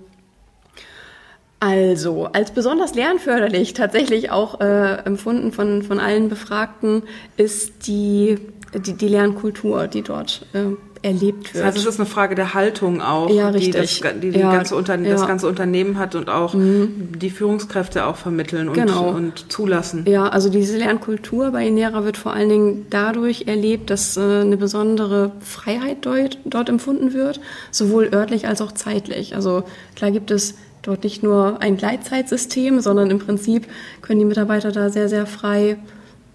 also, als besonders lernförderlich tatsächlich auch äh, empfunden von, von allen Befragten ist die die, die Lernkultur, die dort äh, erlebt wird. Das heißt, es ist eine Frage der Haltung auch, ja, die, das, die, ja, ganze ja. das ganze Unternehmen hat und auch mhm. die Führungskräfte auch vermitteln und, genau. und zulassen. Ja, also diese Lernkultur bei Inera wird vor allen Dingen dadurch erlebt, dass äh, eine besondere Freiheit dort, dort empfunden wird, sowohl örtlich als auch zeitlich. Also klar gibt es dort nicht nur ein Gleitzeitsystem, sondern im Prinzip können die Mitarbeiter da sehr, sehr frei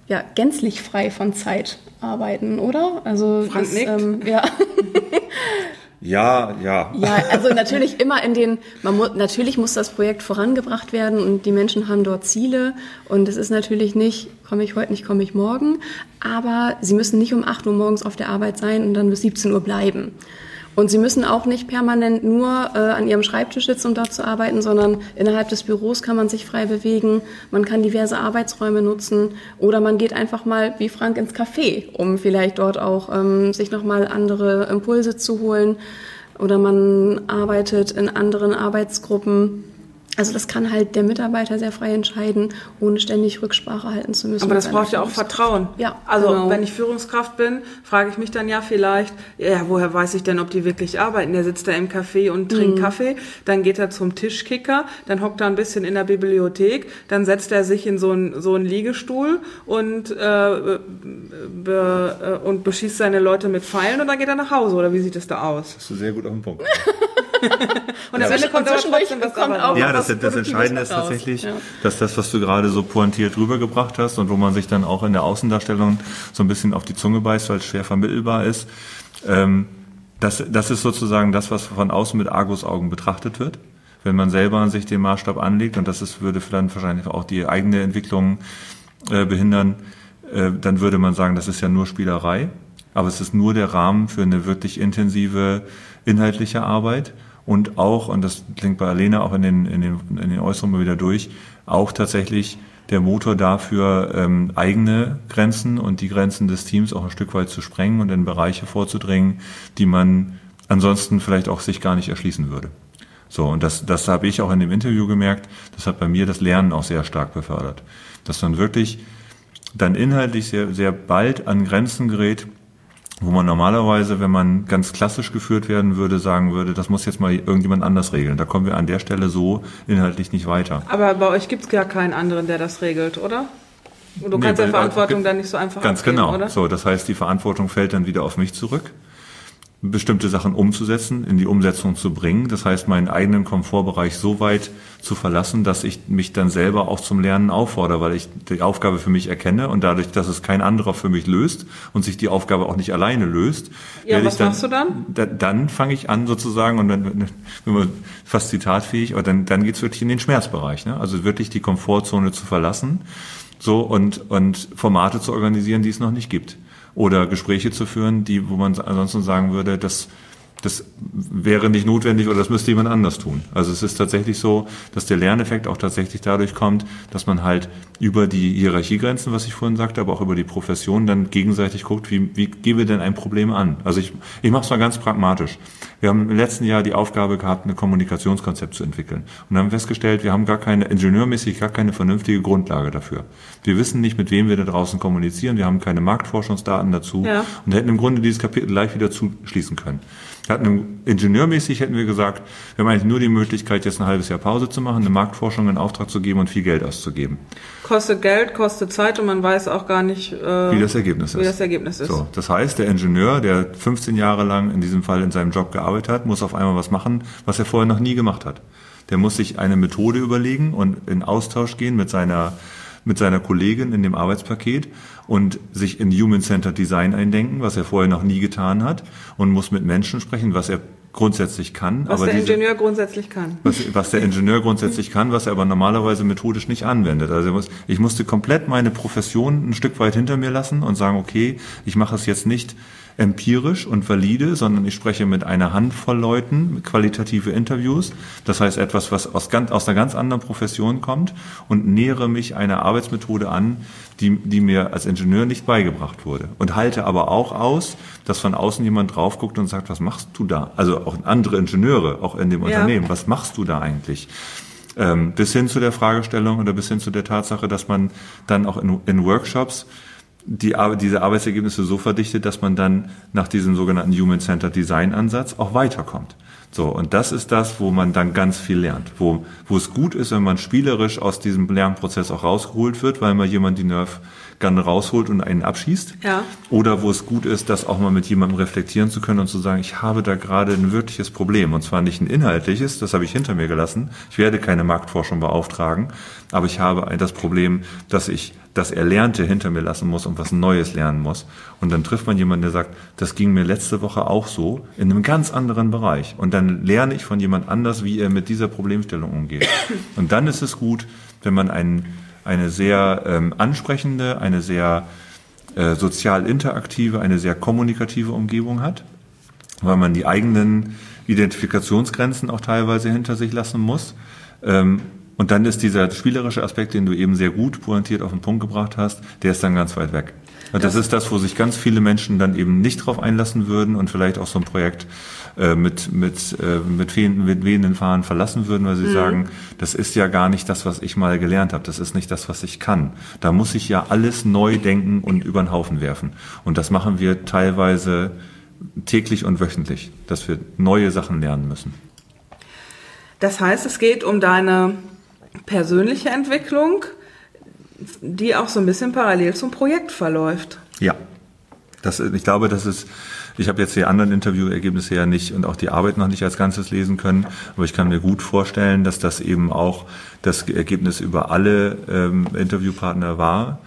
ja, gänzlich frei von Zeit arbeiten, oder? Also Frank das, ähm, ja. Ja, ja. Ja, also natürlich immer in den, man muss, natürlich muss das Projekt vorangebracht werden und die Menschen haben dort Ziele und es ist natürlich nicht, komme ich heute nicht, komme ich morgen, aber sie müssen nicht um 8 Uhr morgens auf der Arbeit sein und dann bis 17 Uhr bleiben. Und sie müssen auch nicht permanent nur äh, an ihrem Schreibtisch sitzen, um dort zu arbeiten, sondern innerhalb des Büros kann man sich frei bewegen. Man kann diverse Arbeitsräume nutzen oder man geht einfach mal wie Frank ins Café, um vielleicht dort auch ähm, sich nochmal andere Impulse zu holen. Oder man arbeitet in anderen Arbeitsgruppen also das kann halt der Mitarbeiter sehr frei entscheiden, ohne ständig Rücksprache halten zu müssen. Aber das braucht ja auch Vertrauen. Ja. Also genau. wenn ich Führungskraft bin, frage ich mich dann ja vielleicht, ja, woher weiß ich denn, ob die wirklich arbeiten? Der sitzt da im Café und trinkt mhm. Kaffee, dann geht er zum Tischkicker, dann hockt er ein bisschen in der Bibliothek, dann setzt er sich in so einen, so einen Liegestuhl und, äh, be, äh, und beschießt seine Leute mit Pfeilen und dann geht er nach Hause. Oder wie sieht es da aus? Das ist sehr gut auf den Punkt. und am Ende kommt aber trotzdem was kommt auch Ja, das, das Entscheidende ist tatsächlich, ja. dass das, was du gerade so pointiert rübergebracht hast und wo man sich dann auch in der Außendarstellung so ein bisschen auf die Zunge beißt, weil es schwer vermittelbar ist, ähm, das, das ist sozusagen das, was von außen mit Argusaugen betrachtet wird. Wenn man selber sich den Maßstab anlegt, und das ist, würde dann wahrscheinlich auch die eigene Entwicklung äh, behindern, äh, dann würde man sagen, das ist ja nur Spielerei. Aber es ist nur der Rahmen für eine wirklich intensive inhaltliche Arbeit und auch, und das klingt bei Alena auch in den, in den, in den Äußerungen wieder durch, auch tatsächlich der Motor dafür, ähm, eigene Grenzen und die Grenzen des Teams auch ein Stück weit zu sprengen und in Bereiche vorzudringen, die man ansonsten vielleicht auch sich gar nicht erschließen würde. So, und das, das habe ich auch in dem Interview gemerkt, das hat bei mir das Lernen auch sehr stark befördert. Dass man wirklich dann inhaltlich sehr, sehr bald an Grenzen gerät, wo man normalerweise, wenn man ganz klassisch geführt werden würde, sagen würde, das muss jetzt mal irgendjemand anders regeln. Da kommen wir an der Stelle so inhaltlich nicht weiter. Aber bei euch gibt es gar keinen anderen, der das regelt, oder? Und du nee, kannst ja Verantwortung dann nicht so einfach Ganz abgeben, genau. Oder? So, das heißt, die Verantwortung fällt dann wieder auf mich zurück. Bestimmte Sachen umzusetzen, in die Umsetzung zu bringen. Das heißt, meinen eigenen Komfortbereich so weit zu verlassen, dass ich mich dann selber auch zum Lernen auffordere, weil ich die Aufgabe für mich erkenne und dadurch, dass es kein anderer für mich löst und sich die Aufgabe auch nicht alleine löst. Ja, was dann, machst du dann? Da, dann fange ich an sozusagen und dann, wenn man fast zitatfähig, aber dann, dann geht's wirklich in den Schmerzbereich. Ne? Also wirklich die Komfortzone zu verlassen so und, und Formate zu organisieren, die es noch nicht gibt oder Gespräche zu führen, die, wo man ansonsten sagen würde, das, das wäre nicht notwendig oder das müsste jemand anders tun. Also es ist tatsächlich so, dass der Lerneffekt auch tatsächlich dadurch kommt, dass man halt über die Hierarchiegrenzen, was ich vorhin sagte, aber auch über die Profession dann gegenseitig guckt, wie, wie gehen wir denn ein Problem an? Also ich, ich mache es mal ganz pragmatisch. Wir haben im letzten Jahr die Aufgabe gehabt, ein Kommunikationskonzept zu entwickeln. Und haben festgestellt, wir haben gar keine, ingenieurmäßig gar keine vernünftige Grundlage dafür. Wir wissen nicht, mit wem wir da draußen kommunizieren. Wir haben keine Marktforschungsdaten dazu ja. und hätten im Grunde dieses Kapitel gleich wieder zuschließen können. Wir hatten ingenieurmäßig hätten wir gesagt, wir haben eigentlich nur die Möglichkeit, jetzt ein halbes Jahr Pause zu machen, eine Marktforschung in Auftrag zu geben und viel Geld auszugeben. Kostet Geld, kostet Zeit und man weiß auch gar nicht, äh, wie das Ergebnis ist. Wie das Ergebnis ist. So, das heißt, der Ingenieur, der 15 Jahre lang in diesem Fall in seinem Job gearbeitet hat, muss auf einmal was machen, was er vorher noch nie gemacht hat. Der muss sich eine Methode überlegen und in Austausch gehen mit seiner mit seiner Kollegin in dem Arbeitspaket und sich in Human-Centered Design eindenken, was er vorher noch nie getan hat und muss mit Menschen sprechen, was er grundsätzlich kann. Was der diese, Ingenieur grundsätzlich kann. Was, was, der Ingenieur grundsätzlich kann, was er aber normalerweise methodisch nicht anwendet. Also muss, ich musste komplett meine Profession ein Stück weit hinter mir lassen und sagen, okay, ich mache es jetzt nicht empirisch und valide, sondern ich spreche mit einer Handvoll Leuten, qualitative Interviews. Das heißt etwas, was aus, ganz, aus einer ganz anderen Profession kommt und nähere mich einer Arbeitsmethode an, die, die mir als Ingenieur nicht beigebracht wurde. Und halte aber auch aus, dass von außen jemand drauf guckt und sagt, was machst du da? Also auch andere Ingenieure, auch in dem ja. Unternehmen, was machst du da eigentlich? Ähm, bis hin zu der Fragestellung oder bis hin zu der Tatsache, dass man dann auch in, in Workshops die, diese Arbeitsergebnisse so verdichtet, dass man dann nach diesem sogenannten Human-Centered Design Ansatz auch weiterkommt. So, und das ist das, wo man dann ganz viel lernt, wo, wo es gut ist, wenn man spielerisch aus diesem Lernprozess auch rausgeholt wird, weil mal jemand die Nerf Gun rausholt und einen abschießt. Ja. Oder wo es gut ist, das auch mal mit jemandem reflektieren zu können und zu sagen, ich habe da gerade ein wirkliches Problem. Und zwar nicht ein inhaltliches, das habe ich hinter mir gelassen. Ich werde keine Marktforschung beauftragen, aber ich habe das Problem, dass ich das Erlernte hinter mir lassen muss und was Neues lernen muss. Und dann trifft man jemanden, der sagt, das ging mir letzte Woche auch so, in einem ganz anderen Bereich. Und dann lerne ich von jemand anders, wie er mit dieser Problemstellung umgeht. Und dann ist es gut, wenn man einen, eine sehr ähm, ansprechende, eine sehr äh, sozial interaktive, eine sehr kommunikative Umgebung hat, weil man die eigenen Identifikationsgrenzen auch teilweise hinter sich lassen muss. Ähm, und dann ist dieser spielerische Aspekt, den du eben sehr gut pointiert auf den Punkt gebracht hast, der ist dann ganz weit weg. Und das ist das, wo sich ganz viele Menschen dann eben nicht drauf einlassen würden und vielleicht auch so ein Projekt äh, mit, mit, äh, mit, wehenden, mit wehenden Fahnen verlassen würden, weil sie mhm. sagen, das ist ja gar nicht das, was ich mal gelernt habe, das ist nicht das, was ich kann. Da muss ich ja alles neu denken und über den Haufen werfen. Und das machen wir teilweise täglich und wöchentlich, dass wir neue Sachen lernen müssen. Das heißt, es geht um deine persönliche Entwicklung, die auch so ein bisschen parallel zum Projekt verläuft. Ja, das, ich glaube, das ist, ich habe jetzt die anderen Interviewergebnisse ja nicht und auch die Arbeit noch nicht als Ganzes lesen können, aber ich kann mir gut vorstellen, dass das eben auch das Ergebnis über alle ähm, Interviewpartner war.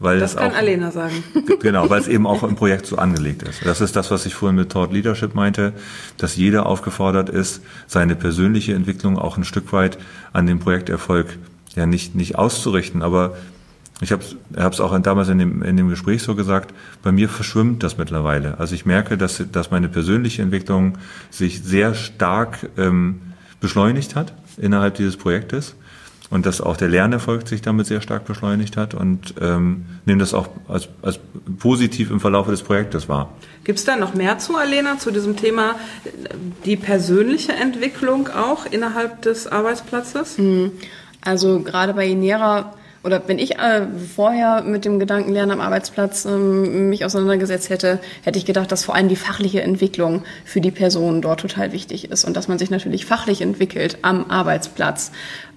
Weil das, das kann auch, Alena sagen. Genau, weil es eben auch im Projekt so angelegt ist. Das ist das, was ich vorhin mit Thought Leadership meinte, dass jeder aufgefordert ist, seine persönliche Entwicklung auch ein Stück weit an dem Projekterfolg ja nicht, nicht auszurichten. Aber ich habe es auch damals in dem, in dem Gespräch so gesagt, bei mir verschwimmt das mittlerweile. Also ich merke, dass, dass meine persönliche Entwicklung sich sehr stark ähm, beschleunigt hat innerhalb dieses Projektes und dass auch der Lernerfolg sich damit sehr stark beschleunigt hat und ähm, nehme das auch als, als positiv im Verlauf des Projektes wahr. Gibt es da noch mehr zu, Alena, zu diesem Thema die persönliche Entwicklung auch innerhalb des Arbeitsplatzes? Hm. Also gerade bei Inera oder wenn ich äh, vorher mit dem Gedanken Lernen am Arbeitsplatz ähm, mich auseinandergesetzt hätte, hätte ich gedacht, dass vor allem die fachliche Entwicklung für die Person dort total wichtig ist und dass man sich natürlich fachlich entwickelt am Arbeitsplatz.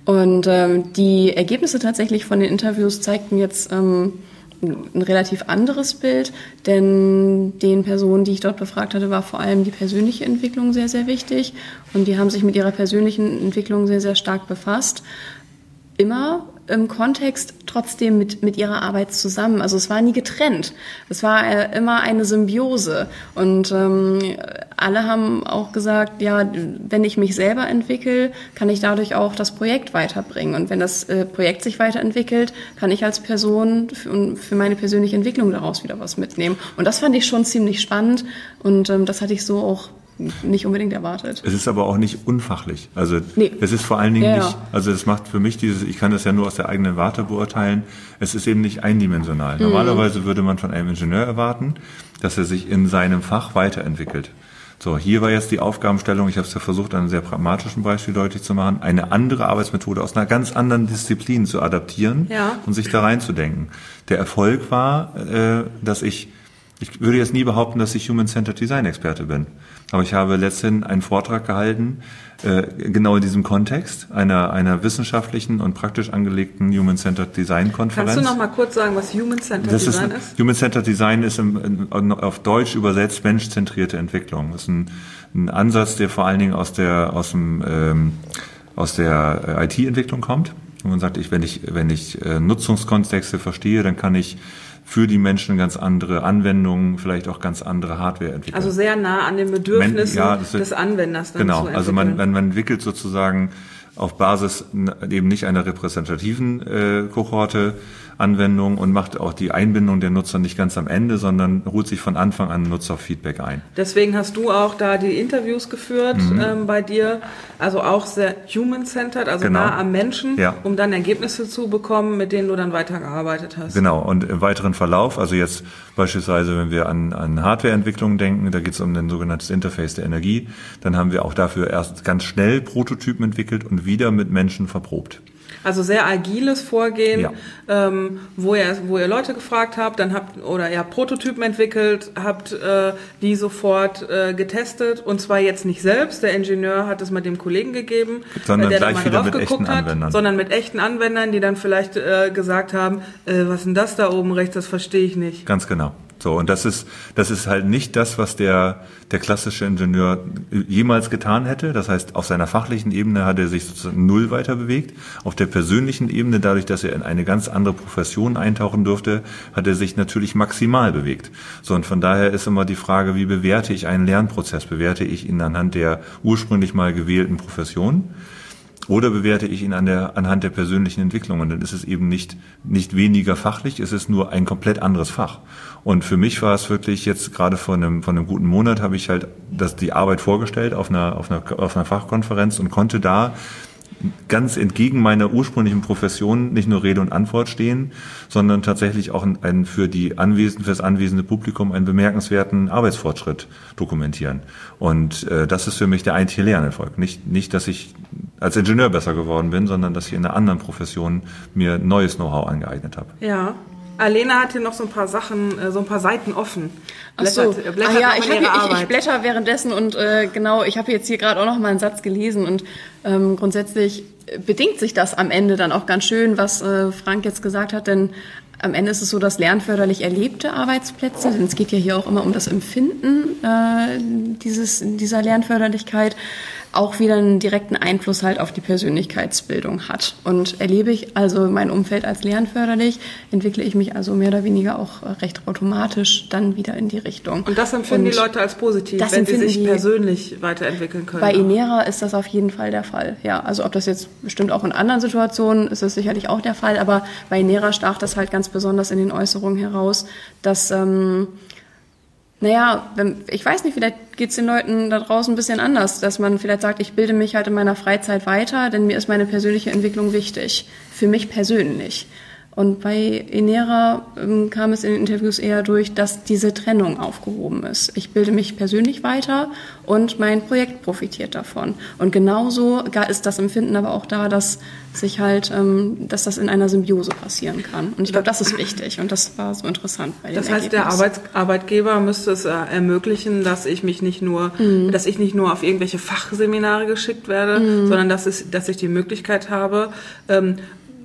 Und ähm, die Ergebnisse tatsächlich von den Interviews zeigten jetzt ähm, ein relativ anderes Bild, denn den Personen, die ich dort befragt hatte, war vor allem die persönliche Entwicklung sehr, sehr wichtig und die haben sich mit ihrer persönlichen Entwicklung sehr, sehr stark befasst. Immer im Kontext trotzdem mit, mit ihrer Arbeit zusammen. Also es war nie getrennt. Es war äh, immer eine Symbiose. Und ähm, alle haben auch gesagt, ja, wenn ich mich selber entwickle, kann ich dadurch auch das Projekt weiterbringen. Und wenn das äh, Projekt sich weiterentwickelt, kann ich als Person für, für, meine persönliche Entwicklung daraus wieder was mitnehmen. Und das fand ich schon ziemlich spannend. Und ähm, das hatte ich so auch nicht unbedingt erwartet. Es ist aber auch nicht unfachlich. Also nee. es ist vor allen Dingen ja, nicht, also es macht für mich dieses, ich kann das ja nur aus der eigenen Warte beurteilen, es ist eben nicht eindimensional. Mhm. Normalerweise würde man von einem Ingenieur erwarten, dass er sich in seinem Fach weiterentwickelt. So, hier war jetzt die Aufgabenstellung, ich habe es ja versucht, an einem sehr pragmatischen Beispiel deutlich zu machen, eine andere Arbeitsmethode aus einer ganz anderen Disziplin zu adaptieren ja. und sich da reinzudenken. Der Erfolg war, äh, dass ich, ich würde jetzt nie behaupten, dass ich Human-Centered Design Experte bin. Aber ich habe letztens einen Vortrag gehalten, äh, genau in diesem Kontext, einer, einer wissenschaftlichen und praktisch angelegten Human-Centered Design Konferenz. Kannst du noch mal kurz sagen, was Human-Centered Design ist? ist? Human-Centered Design ist im, in, auf Deutsch übersetzt menschzentrierte Entwicklung. Das ist ein, ein Ansatz, der vor allen Dingen aus der, aus dem, ähm, aus der äh, IT-Entwicklung kommt. Und man sagt, ich, wenn ich, wenn ich äh, Nutzungskontexte verstehe, dann kann ich für die Menschen ganz andere Anwendungen, vielleicht auch ganz andere Hardware entwickeln. Also sehr nah an den Bedürfnissen ja, des Anwenders. Dann genau, also man, man, man entwickelt sozusagen auf Basis eben nicht einer repräsentativen äh, Kohorte Anwendung und macht auch die Einbindung der Nutzer nicht ganz am Ende, sondern ruht sich von Anfang an Nutzerfeedback ein. Deswegen hast du auch da die Interviews geführt mhm. ähm, bei dir, also auch sehr human-centered, also genau. nah am Menschen, ja. um dann Ergebnisse zu bekommen, mit denen du dann weitergearbeitet hast. Genau, und im weiteren Verlauf, also jetzt beispielsweise, wenn wir an, an Hardwareentwicklung denken, da geht es um ein sogenanntes Interface der Energie, dann haben wir auch dafür erst ganz schnell Prototypen entwickelt und wieder mit Menschen verprobt. Also sehr agiles Vorgehen, ja. ähm, wo, ihr, wo ihr Leute gefragt habt, dann habt oder ihr habt Prototypen entwickelt, habt äh, die sofort äh, getestet und zwar jetzt nicht selbst, der Ingenieur hat es mal dem Kollegen gegeben, sondern der gleich dann mal wieder mit echten hat, Anwendern. sondern mit echten Anwendern, die dann vielleicht äh, gesagt haben, äh, was ist denn das da oben rechts, das verstehe ich nicht. Ganz genau. So, und das ist, das ist halt nicht das, was der, der klassische Ingenieur jemals getan hätte. Das heißt, auf seiner fachlichen Ebene hat er sich sozusagen null weiter bewegt. Auf der persönlichen Ebene, dadurch, dass er in eine ganz andere Profession eintauchen durfte, hat er sich natürlich maximal bewegt. So, und von daher ist immer die Frage, wie bewerte ich einen Lernprozess? Bewerte ich ihn anhand der ursprünglich mal gewählten Profession? Oder bewerte ich ihn an der, anhand der persönlichen Entwicklung? Und dann ist es eben nicht, nicht weniger fachlich, es ist nur ein komplett anderes Fach. Und für mich war es wirklich jetzt gerade vor einem, vor einem guten Monat habe ich halt das, die Arbeit vorgestellt auf einer, auf einer, auf einer Fachkonferenz und konnte da ganz entgegen meiner ursprünglichen Profession nicht nur Rede und Antwort stehen, sondern tatsächlich auch einen für die anwesend, für das anwesende Publikum einen bemerkenswerten Arbeitsfortschritt dokumentieren. Und äh, das ist für mich der eigentliche Lernerfolg. Nicht, nicht, dass ich als Ingenieur besser geworden bin, sondern dass ich in einer anderen Profession mir neues Know-how angeeignet habe. Ja, Alena hat hier noch so ein paar Sachen, äh, so ein paar Seiten offen. Blättert, Ach so. blättert ah, ja, ich, hab, ich, ich, blätter währenddessen und äh, genau, ich habe jetzt hier gerade auch noch mal einen Satz gelesen und ähm, grundsätzlich bedingt sich das am Ende dann auch ganz schön, was äh, Frank jetzt gesagt hat, denn am Ende ist es so, dass lernförderlich erlebte Arbeitsplätze, denn es geht ja hier auch immer um das Empfinden äh, dieses, dieser Lernförderlichkeit, auch wieder einen direkten Einfluss halt auf die Persönlichkeitsbildung hat. Und erlebe ich also mein Umfeld als lernförderlich, entwickle ich mich also mehr oder weniger auch recht automatisch dann wieder in die Richtung. Und das empfinden Und die Leute als positiv, wenn sie sich persönlich weiterentwickeln können. Bei Inera ist das auf jeden Fall der Fall. Ja, also ob das jetzt bestimmt auch in anderen Situationen ist es sicherlich auch der Fall, aber bei Inera stach das halt ganz besonders in den Äußerungen heraus, dass ähm, naja, wenn, ich weiß nicht, vielleicht geht's den Leuten da draußen ein bisschen anders, dass man vielleicht sagt, ich bilde mich halt in meiner Freizeit weiter, denn mir ist meine persönliche Entwicklung wichtig. Für mich persönlich. Und bei Enera ähm, kam es in den Interviews eher durch, dass diese Trennung aufgehoben ist. Ich bilde mich persönlich weiter und mein Projekt profitiert davon. Und genauso ist das Empfinden aber auch da, dass sich halt, ähm, dass das in einer Symbiose passieren kann. Und ich glaube, das ist wichtig und das war so interessant bei Das heißt, Ergebnis. der Arbeits Arbeitgeber müsste es äh, ermöglichen, dass ich mich nicht nur, mhm. dass ich nicht nur auf irgendwelche Fachseminare geschickt werde, mhm. sondern dass, es, dass ich die Möglichkeit habe, ähm,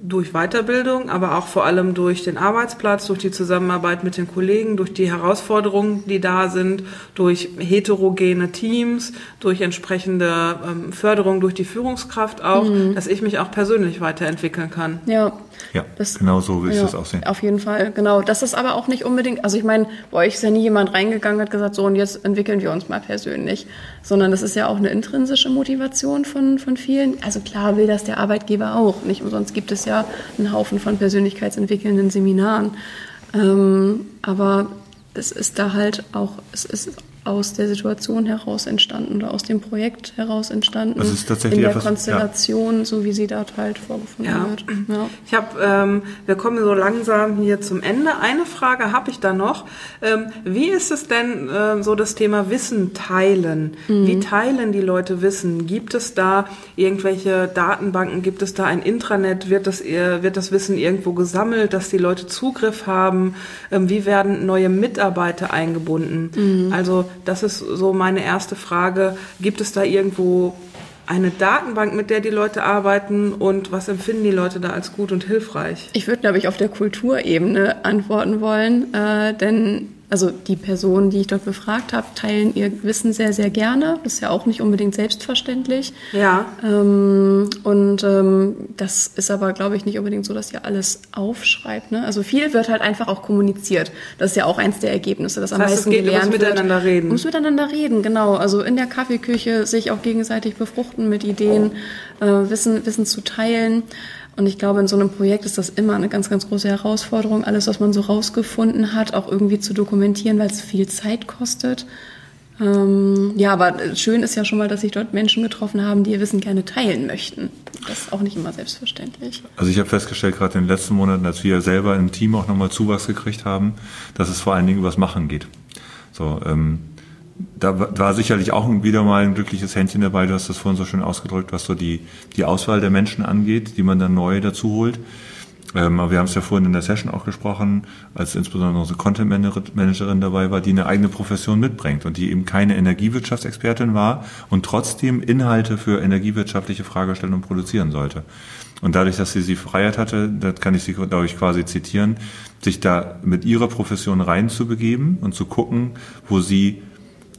durch Weiterbildung, aber auch vor allem durch den Arbeitsplatz, durch die Zusammenarbeit mit den Kollegen, durch die Herausforderungen, die da sind, durch heterogene Teams, durch entsprechende ähm, Förderung durch die Führungskraft auch, mhm. dass ich mich auch persönlich weiterentwickeln kann. Ja, ja, das, genau so will ich ja, das auch sehen. Auf jeden Fall, genau. Das ist aber auch nicht unbedingt, also ich meine, bei euch ist ja nie jemand reingegangen und hat gesagt, so und jetzt entwickeln wir uns mal persönlich, sondern das ist ja auch eine intrinsische Motivation von, von vielen. Also klar will das der Arbeitgeber auch. Nicht umsonst gibt es ja einen Haufen von persönlichkeitsentwickelnden Seminaren. Ähm, aber es ist da halt auch, es ist aus der Situation heraus entstanden oder aus dem Projekt heraus entstanden. Also es ist tatsächlich in der etwas, Konstellation, ja. so wie sie dort halt vorgefunden ja. wird. Ja. Ich habe, ähm, wir kommen so langsam hier zum Ende. Eine Frage habe ich da noch. Ähm, wie ist es denn äh, so das Thema Wissen teilen? Mhm. Wie teilen die Leute Wissen? Gibt es da irgendwelche Datenbanken? Gibt es da ein Intranet? Wird das, wird das Wissen irgendwo gesammelt, dass die Leute Zugriff haben? Ähm, wie werden neue Mitarbeiter eingebunden? Mhm. Also das ist so meine erste Frage. Gibt es da irgendwo eine Datenbank, mit der die Leute arbeiten und was empfinden die Leute da als gut und hilfreich? Ich würde, glaube ich, auf der Kulturebene antworten wollen, äh, denn also die Personen, die ich dort befragt habe, teilen ihr Wissen sehr, sehr gerne. Das ist ja auch nicht unbedingt selbstverständlich. Ja. Ähm, und ähm, das ist aber, glaube ich, nicht unbedingt so, dass ihr alles aufschreibt. Ne? Also viel wird halt einfach auch kommuniziert. Das ist ja auch eins der Ergebnisse, das, das am heißt, meisten es geht gelernt ums miteinander reden. Ums miteinander reden, genau. Also in der Kaffeeküche sich auch gegenseitig befruchten mit Ideen, oh. äh, Wissen, Wissen zu teilen. Und ich glaube, in so einem Projekt ist das immer eine ganz, ganz große Herausforderung, alles, was man so rausgefunden hat, auch irgendwie zu dokumentieren, weil es viel Zeit kostet. Ähm, ja, aber schön ist ja schon mal, dass sich dort Menschen getroffen haben, die ihr Wissen gerne teilen möchten. Das ist auch nicht immer selbstverständlich. Also ich habe festgestellt, gerade in den letzten Monaten, als wir selber im Team auch nochmal Zuwachs gekriegt haben, dass es vor allen Dingen übers Machen geht. So, ähm, da war sicherlich auch wieder mal ein glückliches Händchen dabei, du hast das vorhin so schön ausgedrückt, was so die, die Auswahl der Menschen angeht, die man dann neu dazu holt. Ähm, aber wir haben es ja vorhin in der Session auch gesprochen, als insbesondere unsere Content Managerin dabei war, die eine eigene Profession mitbringt und die eben keine Energiewirtschaftsexpertin war und trotzdem Inhalte für energiewirtschaftliche Fragestellungen produzieren sollte. Und dadurch, dass sie sie Freiheit hatte, das kann ich sie, glaube ich, quasi zitieren, sich da mit ihrer Profession reinzubegeben und zu gucken, wo sie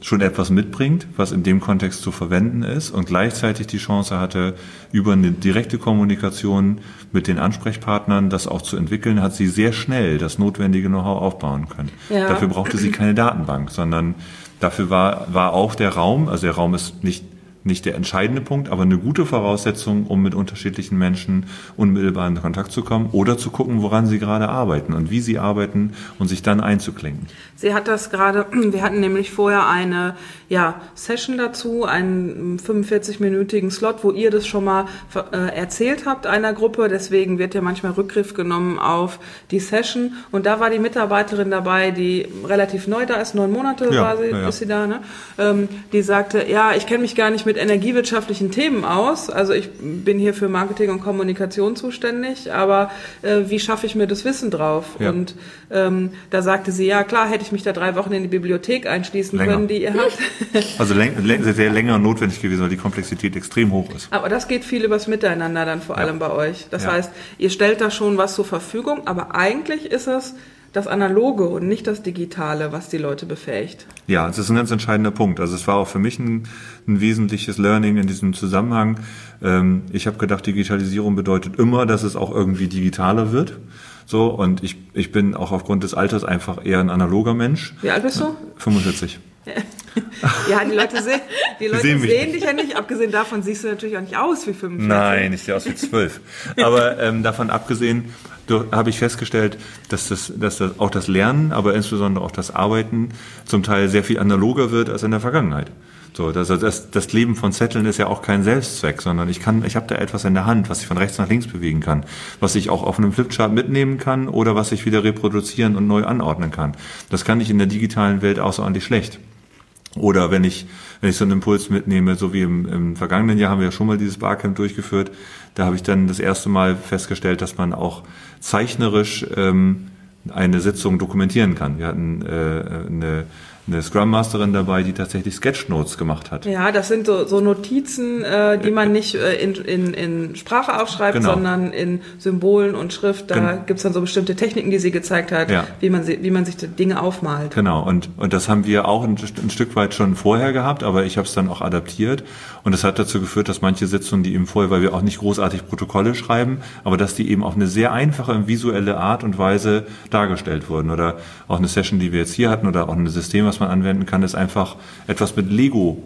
schon etwas mitbringt, was in dem Kontext zu verwenden ist und gleichzeitig die Chance hatte, über eine direkte Kommunikation mit den Ansprechpartnern das auch zu entwickeln, hat sie sehr schnell das notwendige Know-how aufbauen können. Ja. Dafür brauchte sie keine Datenbank, sondern dafür war, war auch der Raum, also der Raum ist nicht nicht der entscheidende Punkt, aber eine gute Voraussetzung, um mit unterschiedlichen Menschen unmittelbar in Kontakt zu kommen oder zu gucken, woran sie gerade arbeiten und wie sie arbeiten und sich dann einzuklinken. Sie hat das gerade, wir hatten nämlich vorher eine ja, Session dazu, einen 45-minütigen Slot, wo ihr das schon mal äh, erzählt habt einer Gruppe. Deswegen wird ja manchmal Rückgriff genommen auf die Session. Und da war die Mitarbeiterin dabei, die relativ neu da ist, neun Monate ja, war sie, ja, ja. ist sie da, ne? Ähm, die sagte, ja, ich kenne mich gar nicht mit energiewirtschaftlichen Themen aus. Also ich bin hier für Marketing und Kommunikation zuständig, aber äh, wie schaffe ich mir das Wissen drauf? Ja. Und ähm, da sagte sie, ja klar, hätte ich mich da drei Wochen in die Bibliothek einschließen länger. können, die ihr habt. Also sehr länger notwendig gewesen, weil die Komplexität extrem hoch ist. Aber das geht viel übers Miteinander dann vor allem bei euch. Das ja. heißt, ihr stellt da schon was zur Verfügung, aber eigentlich ist es das Analoge und nicht das Digitale, was die Leute befähigt. Ja, das ist ein ganz entscheidender Punkt. Also es war auch für mich ein, ein wesentliches Learning in diesem Zusammenhang. Ähm, ich habe gedacht, Digitalisierung bedeutet immer, dass es auch irgendwie digitaler wird. So, und ich, ich bin auch aufgrund des Alters einfach eher ein analoger Mensch. Wie alt bist du? 45. ja, die Leute, sehen, die Leute sehen, sehen dich ja nicht. Abgesehen davon siehst du natürlich auch nicht aus wie 45. Nein, ich sehe aus wie 12. Aber ähm, davon abgesehen habe ich festgestellt, dass, das, dass das auch das Lernen, aber insbesondere auch das Arbeiten zum Teil sehr viel analoger wird als in der Vergangenheit. So, das, das, das Leben von Zetteln ist ja auch kein Selbstzweck, sondern ich kann, ich habe da etwas in der Hand, was ich von rechts nach links bewegen kann, was ich auch auf einem Flipchart mitnehmen kann oder was ich wieder reproduzieren und neu anordnen kann. Das kann ich in der digitalen Welt außerordentlich schlecht. Oder wenn ich, wenn ich so einen Impuls mitnehme, so wie im, im vergangenen Jahr haben wir ja schon mal dieses Barcamp durchgeführt, da habe ich dann das erste Mal festgestellt, dass man auch zeichnerisch ähm, eine Sitzung dokumentieren kann. Wir hatten äh, eine eine Scrum Masterin dabei, die tatsächlich Sketchnotes gemacht hat. Ja, das sind so, so Notizen, äh, die man nicht äh, in, in, in Sprache aufschreibt, Genau. sondern in Symbolen und Schrift. Da Gen- gibt's dann so bestimmte Techniken, die sie gezeigt hat, Ja. wie, man sie, wie man sich die Dinge aufmalt. Genau, und, und das haben wir auch ein, ein Stück weit schon vorher gehabt, aber ich habe es dann auch adaptiert. Und das hat dazu geführt, dass manche Sitzungen, die eben vorher, weil wir auch nicht großartig Protokolle schreiben, aber dass die eben auf eine sehr einfache und visuelle Art und Weise dargestellt wurden. Oder auch eine Session, die wir jetzt hier hatten, oder auch ein System, was man anwenden kann, ist einfach etwas mit Lego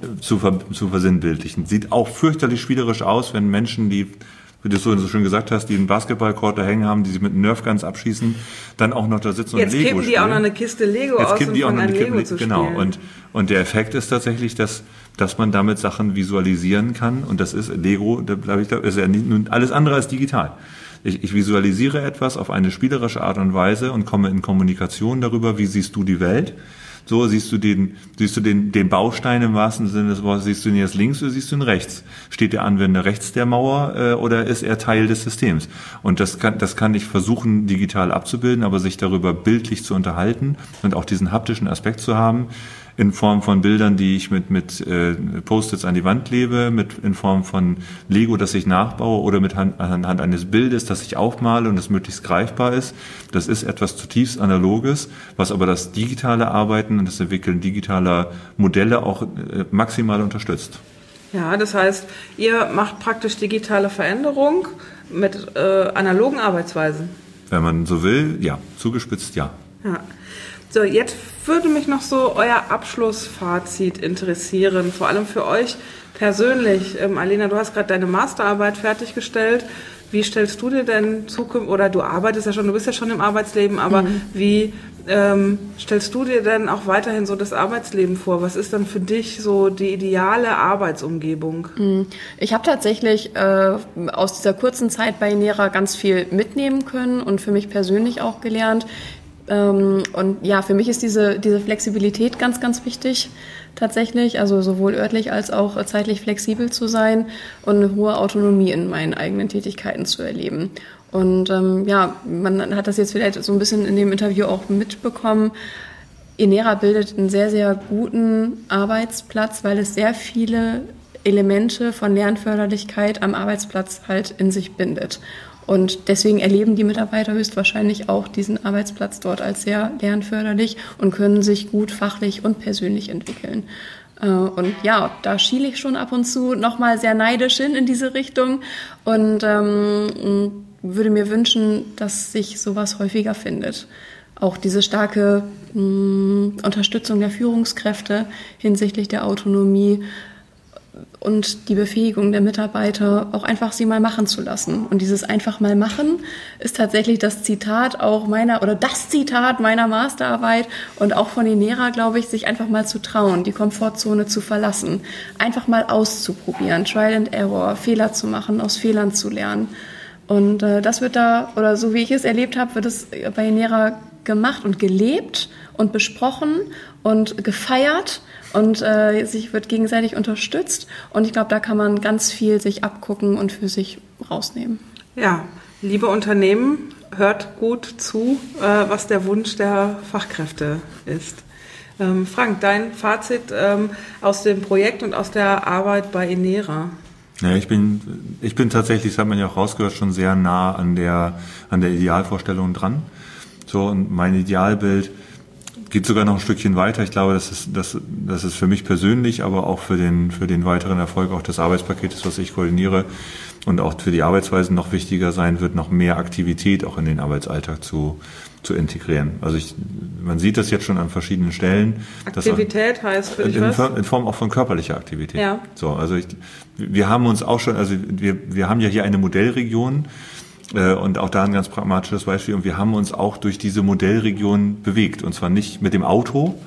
äh, zu, ver, zu versinnbildlichen. Sieht auch fürchterlich spielerisch aus, wenn Menschen, die wie du es so schön gesagt hast, die einen Basketballcourt da hängen haben, die sich mit Nerfguns abschießen, dann auch noch da sitzen Jetzt und Lego kippen die spielen. auch noch eine Kiste Lego Jetzt aus, kippen die auch noch eine Lego Kippen, zu genau. spielen. Und, und der Effekt ist tatsächlich, dass, dass man damit Sachen visualisieren kann. Und das ist Lego, da glaube ich, da ist ja nun alles andere als digital. Ich, ich visualisiere etwas auf eine spielerische Art und Weise und komme in Kommunikation darüber, wie siehst du die Welt. So siehst du den, siehst du den, den Baustein im wahrsten Sinne des Wortes, siehst du ihn jetzt links oder siehst du ihn rechts? Steht der Anwender rechts der Mauer äh, oder ist er Teil des Systems? Und das kann, das kann ich versuchen, digital abzubilden, aber sich darüber bildlich zu unterhalten und auch diesen haptischen Aspekt zu haben, in Form von Bildern, die ich mit, mit äh, Post-its an die Wand klebe, mit, in Form von Lego, das ich nachbaue oder mit Hand, anhand eines Bildes, das ich aufmale und das möglichst greifbar ist. Das ist etwas zutiefst Analoges, was aber das digitale Arbeiten und das Entwickeln digitaler Modelle auch äh, maximal unterstützt. Ja, das heißt, ihr macht praktisch digitale Veränderung mit äh, analogen Arbeitsweisen. Wenn man so will, ja, zugespitzt ja. Ja. So, jetzt würde mich noch so euer Abschlussfazit interessieren, vor allem für euch persönlich. Ähm, Alena, du hast gerade deine Masterarbeit fertiggestellt. Wie stellst du dir denn Zukunft, oder du arbeitest ja schon, du bist ja schon im Arbeitsleben, aber wie ähm, stellst du dir denn auch weiterhin so das Arbeitsleben vor? Was ist dann für dich so die ideale Arbeitsumgebung? Ich habe tatsächlich äh, aus dieser kurzen Zeit bei Nera ganz viel mitnehmen können und für mich persönlich auch gelernt. Ähm, und ja, für mich ist diese, diese Flexibilität ganz, ganz wichtig tatsächlich. Also sowohl örtlich als auch zeitlich flexibel zu sein und eine hohe Autonomie in meinen eigenen Tätigkeiten zu erleben. Und ähm, ja, man hat das jetzt vielleicht so ein bisschen in dem Interview auch mitbekommen. Inera bildet einen sehr, sehr guten Arbeitsplatz, weil es sehr viele Elemente von Lernförderlichkeit am Arbeitsplatz halt in sich bindet. Und deswegen erleben die Mitarbeiter höchstwahrscheinlich auch diesen Arbeitsplatz dort als sehr lernförderlich und können sich gut fachlich und persönlich entwickeln. Äh, Und ja, da schiele ich schon ab und zu nochmal sehr neidisch hin in diese Richtung und ähm, würde mir wünschen, dass sich sowas häufiger findet. Auch diese starke mh, Unterstützung der Führungskräfte hinsichtlich der Autonomie und die Befähigung der Mitarbeiter, auch einfach sie mal machen zu lassen. Und dieses einfach mal machen ist tatsächlich das Zitat auch meiner, oder das Zitat meiner Masterarbeit und auch von Inera, glaube ich, sich einfach mal zu trauen, die Komfortzone zu verlassen, einfach mal auszuprobieren, Trial and Error, Fehler zu machen, aus Fehlern zu lernen. Und äh, das wird da, oder so wie ich es erlebt habe, wird es bei Inera gemacht und gelebt und besprochen und gefeiert und äh, sich wird gegenseitig unterstützt. Und ich glaube, da kann man ganz viel sich abgucken und für sich rausnehmen. Ja, liebe Unternehmen, hört gut zu, äh, was der Wunsch der Fachkräfte ist. Ähm, Frank, dein Fazit ähm, aus dem Projekt und aus der Arbeit bei Inera. Ja, ich bin, ich bin tatsächlich, das hat man ja auch rausgehört, schon sehr nah an der, an der Idealvorstellung dran. So, und mein Idealbild geht sogar noch ein Stückchen weiter. Ich glaube, das ist, das, das ist für mich persönlich, aber auch für den, für den weiteren Erfolg auch des Arbeitspaketes, was ich koordiniere und auch für die Arbeitsweisen noch wichtiger sein wird, noch mehr Aktivität auch in den Arbeitsalltag zu, zu integrieren. Also ich, man sieht das jetzt schon an verschiedenen Stellen. dass auch- Aktivität heißt für dich in, was? Form- in Form auch von körperlicher Aktivität. Ja. So, also ich, wir haben uns auch schon, also wir, wir haben ja hier eine Modellregion und auch da ein ganz pragmatisches Beispiel. Und wir haben uns auch durch diese Modellregion bewegt. Und zwar nicht mit dem Auto,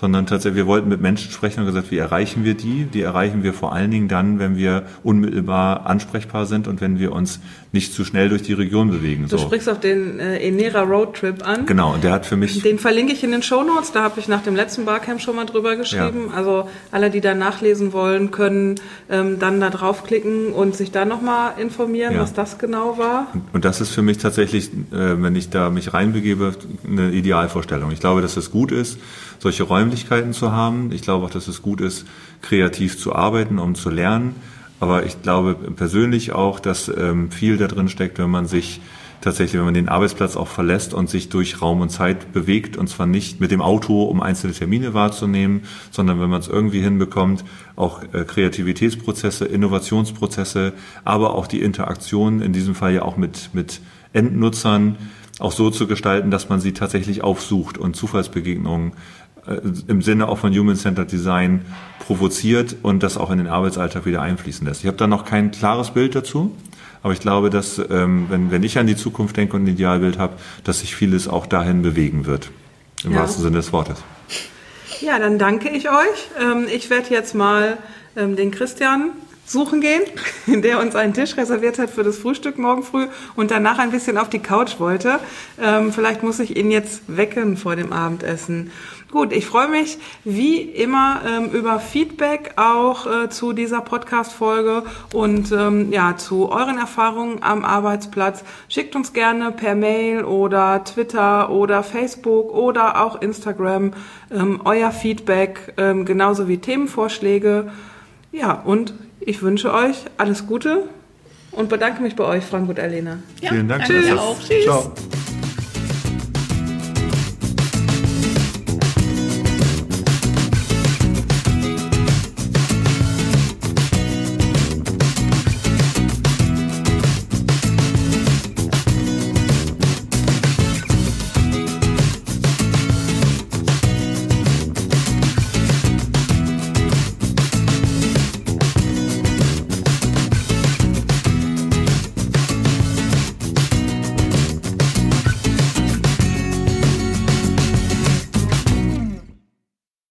sondern tatsächlich, wir wollten mit Menschen sprechen und gesagt, wie erreichen wir die? Die erreichen wir vor allen Dingen dann, wenn wir unmittelbar ansprechbar sind und wenn wir uns nicht zu schnell durch die Region bewegen. Du sprichst auf den äh, Enera Road Trip an. Genau, und der hat für mich Den verlinke ich in den Shownotes, da habe ich nach dem letzten Barcamp schon mal drüber geschrieben. Also alle, die da nachlesen wollen, können ähm, dann da draufklicken und sich da nochmal informieren, Ja. was das genau war. Und das ist für mich tatsächlich, äh, wenn ich da mich reinbegebe, eine Idealvorstellung. Ich glaube, dass es gut ist, solche Räumlichkeiten zu haben. Ich glaube auch, dass es gut ist, kreativ zu arbeiten, um zu lernen. Aber ich glaube persönlich auch, dass ähm, viel da drin steckt, wenn man sich tatsächlich, wenn man den Arbeitsplatz auch verlässt und sich durch Raum und Zeit bewegt und zwar nicht mit dem Auto, um einzelne Termine wahrzunehmen, sondern wenn man es irgendwie hinbekommt, auch äh, Kreativitätsprozesse, Innovationsprozesse, aber auch die Interaktion, in diesem Fall ja auch mit, mit Endnutzern, auch so zu gestalten, dass man sie tatsächlich aufsucht und Zufallsbegegnungen im Sinne auch von Human-Centered Design provoziert und das auch in den Arbeitsalltag wieder einfließen lässt. Ich habe da noch kein klares Bild dazu. Aber ich glaube, dass ähm, wenn, wenn ich an die Zukunft denke und ein Idealbild habe, dass sich vieles auch dahin bewegen wird. Im ja. wahrsten Sinne des Wortes. Ja, dann danke ich euch. Ähm, ich werde jetzt mal ähm, den Christian suchen gehen, der uns einen Tisch reserviert hat für das Frühstück morgen früh und danach ein bisschen auf die Couch wollte. Vielleicht muss ich ihn jetzt wecken vor dem Abendessen. Gut, ich freue mich wie immer ähm, über Feedback auch äh, zu dieser Podcast-Folge und ähm, ja, zu euren Erfahrungen am Arbeitsplatz. Schickt uns gerne per Mail oder Twitter oder Facebook oder auch Instagram ähm, euer Feedback, ähm, genauso wie Themenvorschläge. Ja, und ich wünsche euch alles Gute und bedanke mich bei euch, Frank und Alena. Ja, Vielen Dank. Tschüss. Auch. Tschüss. Ciao.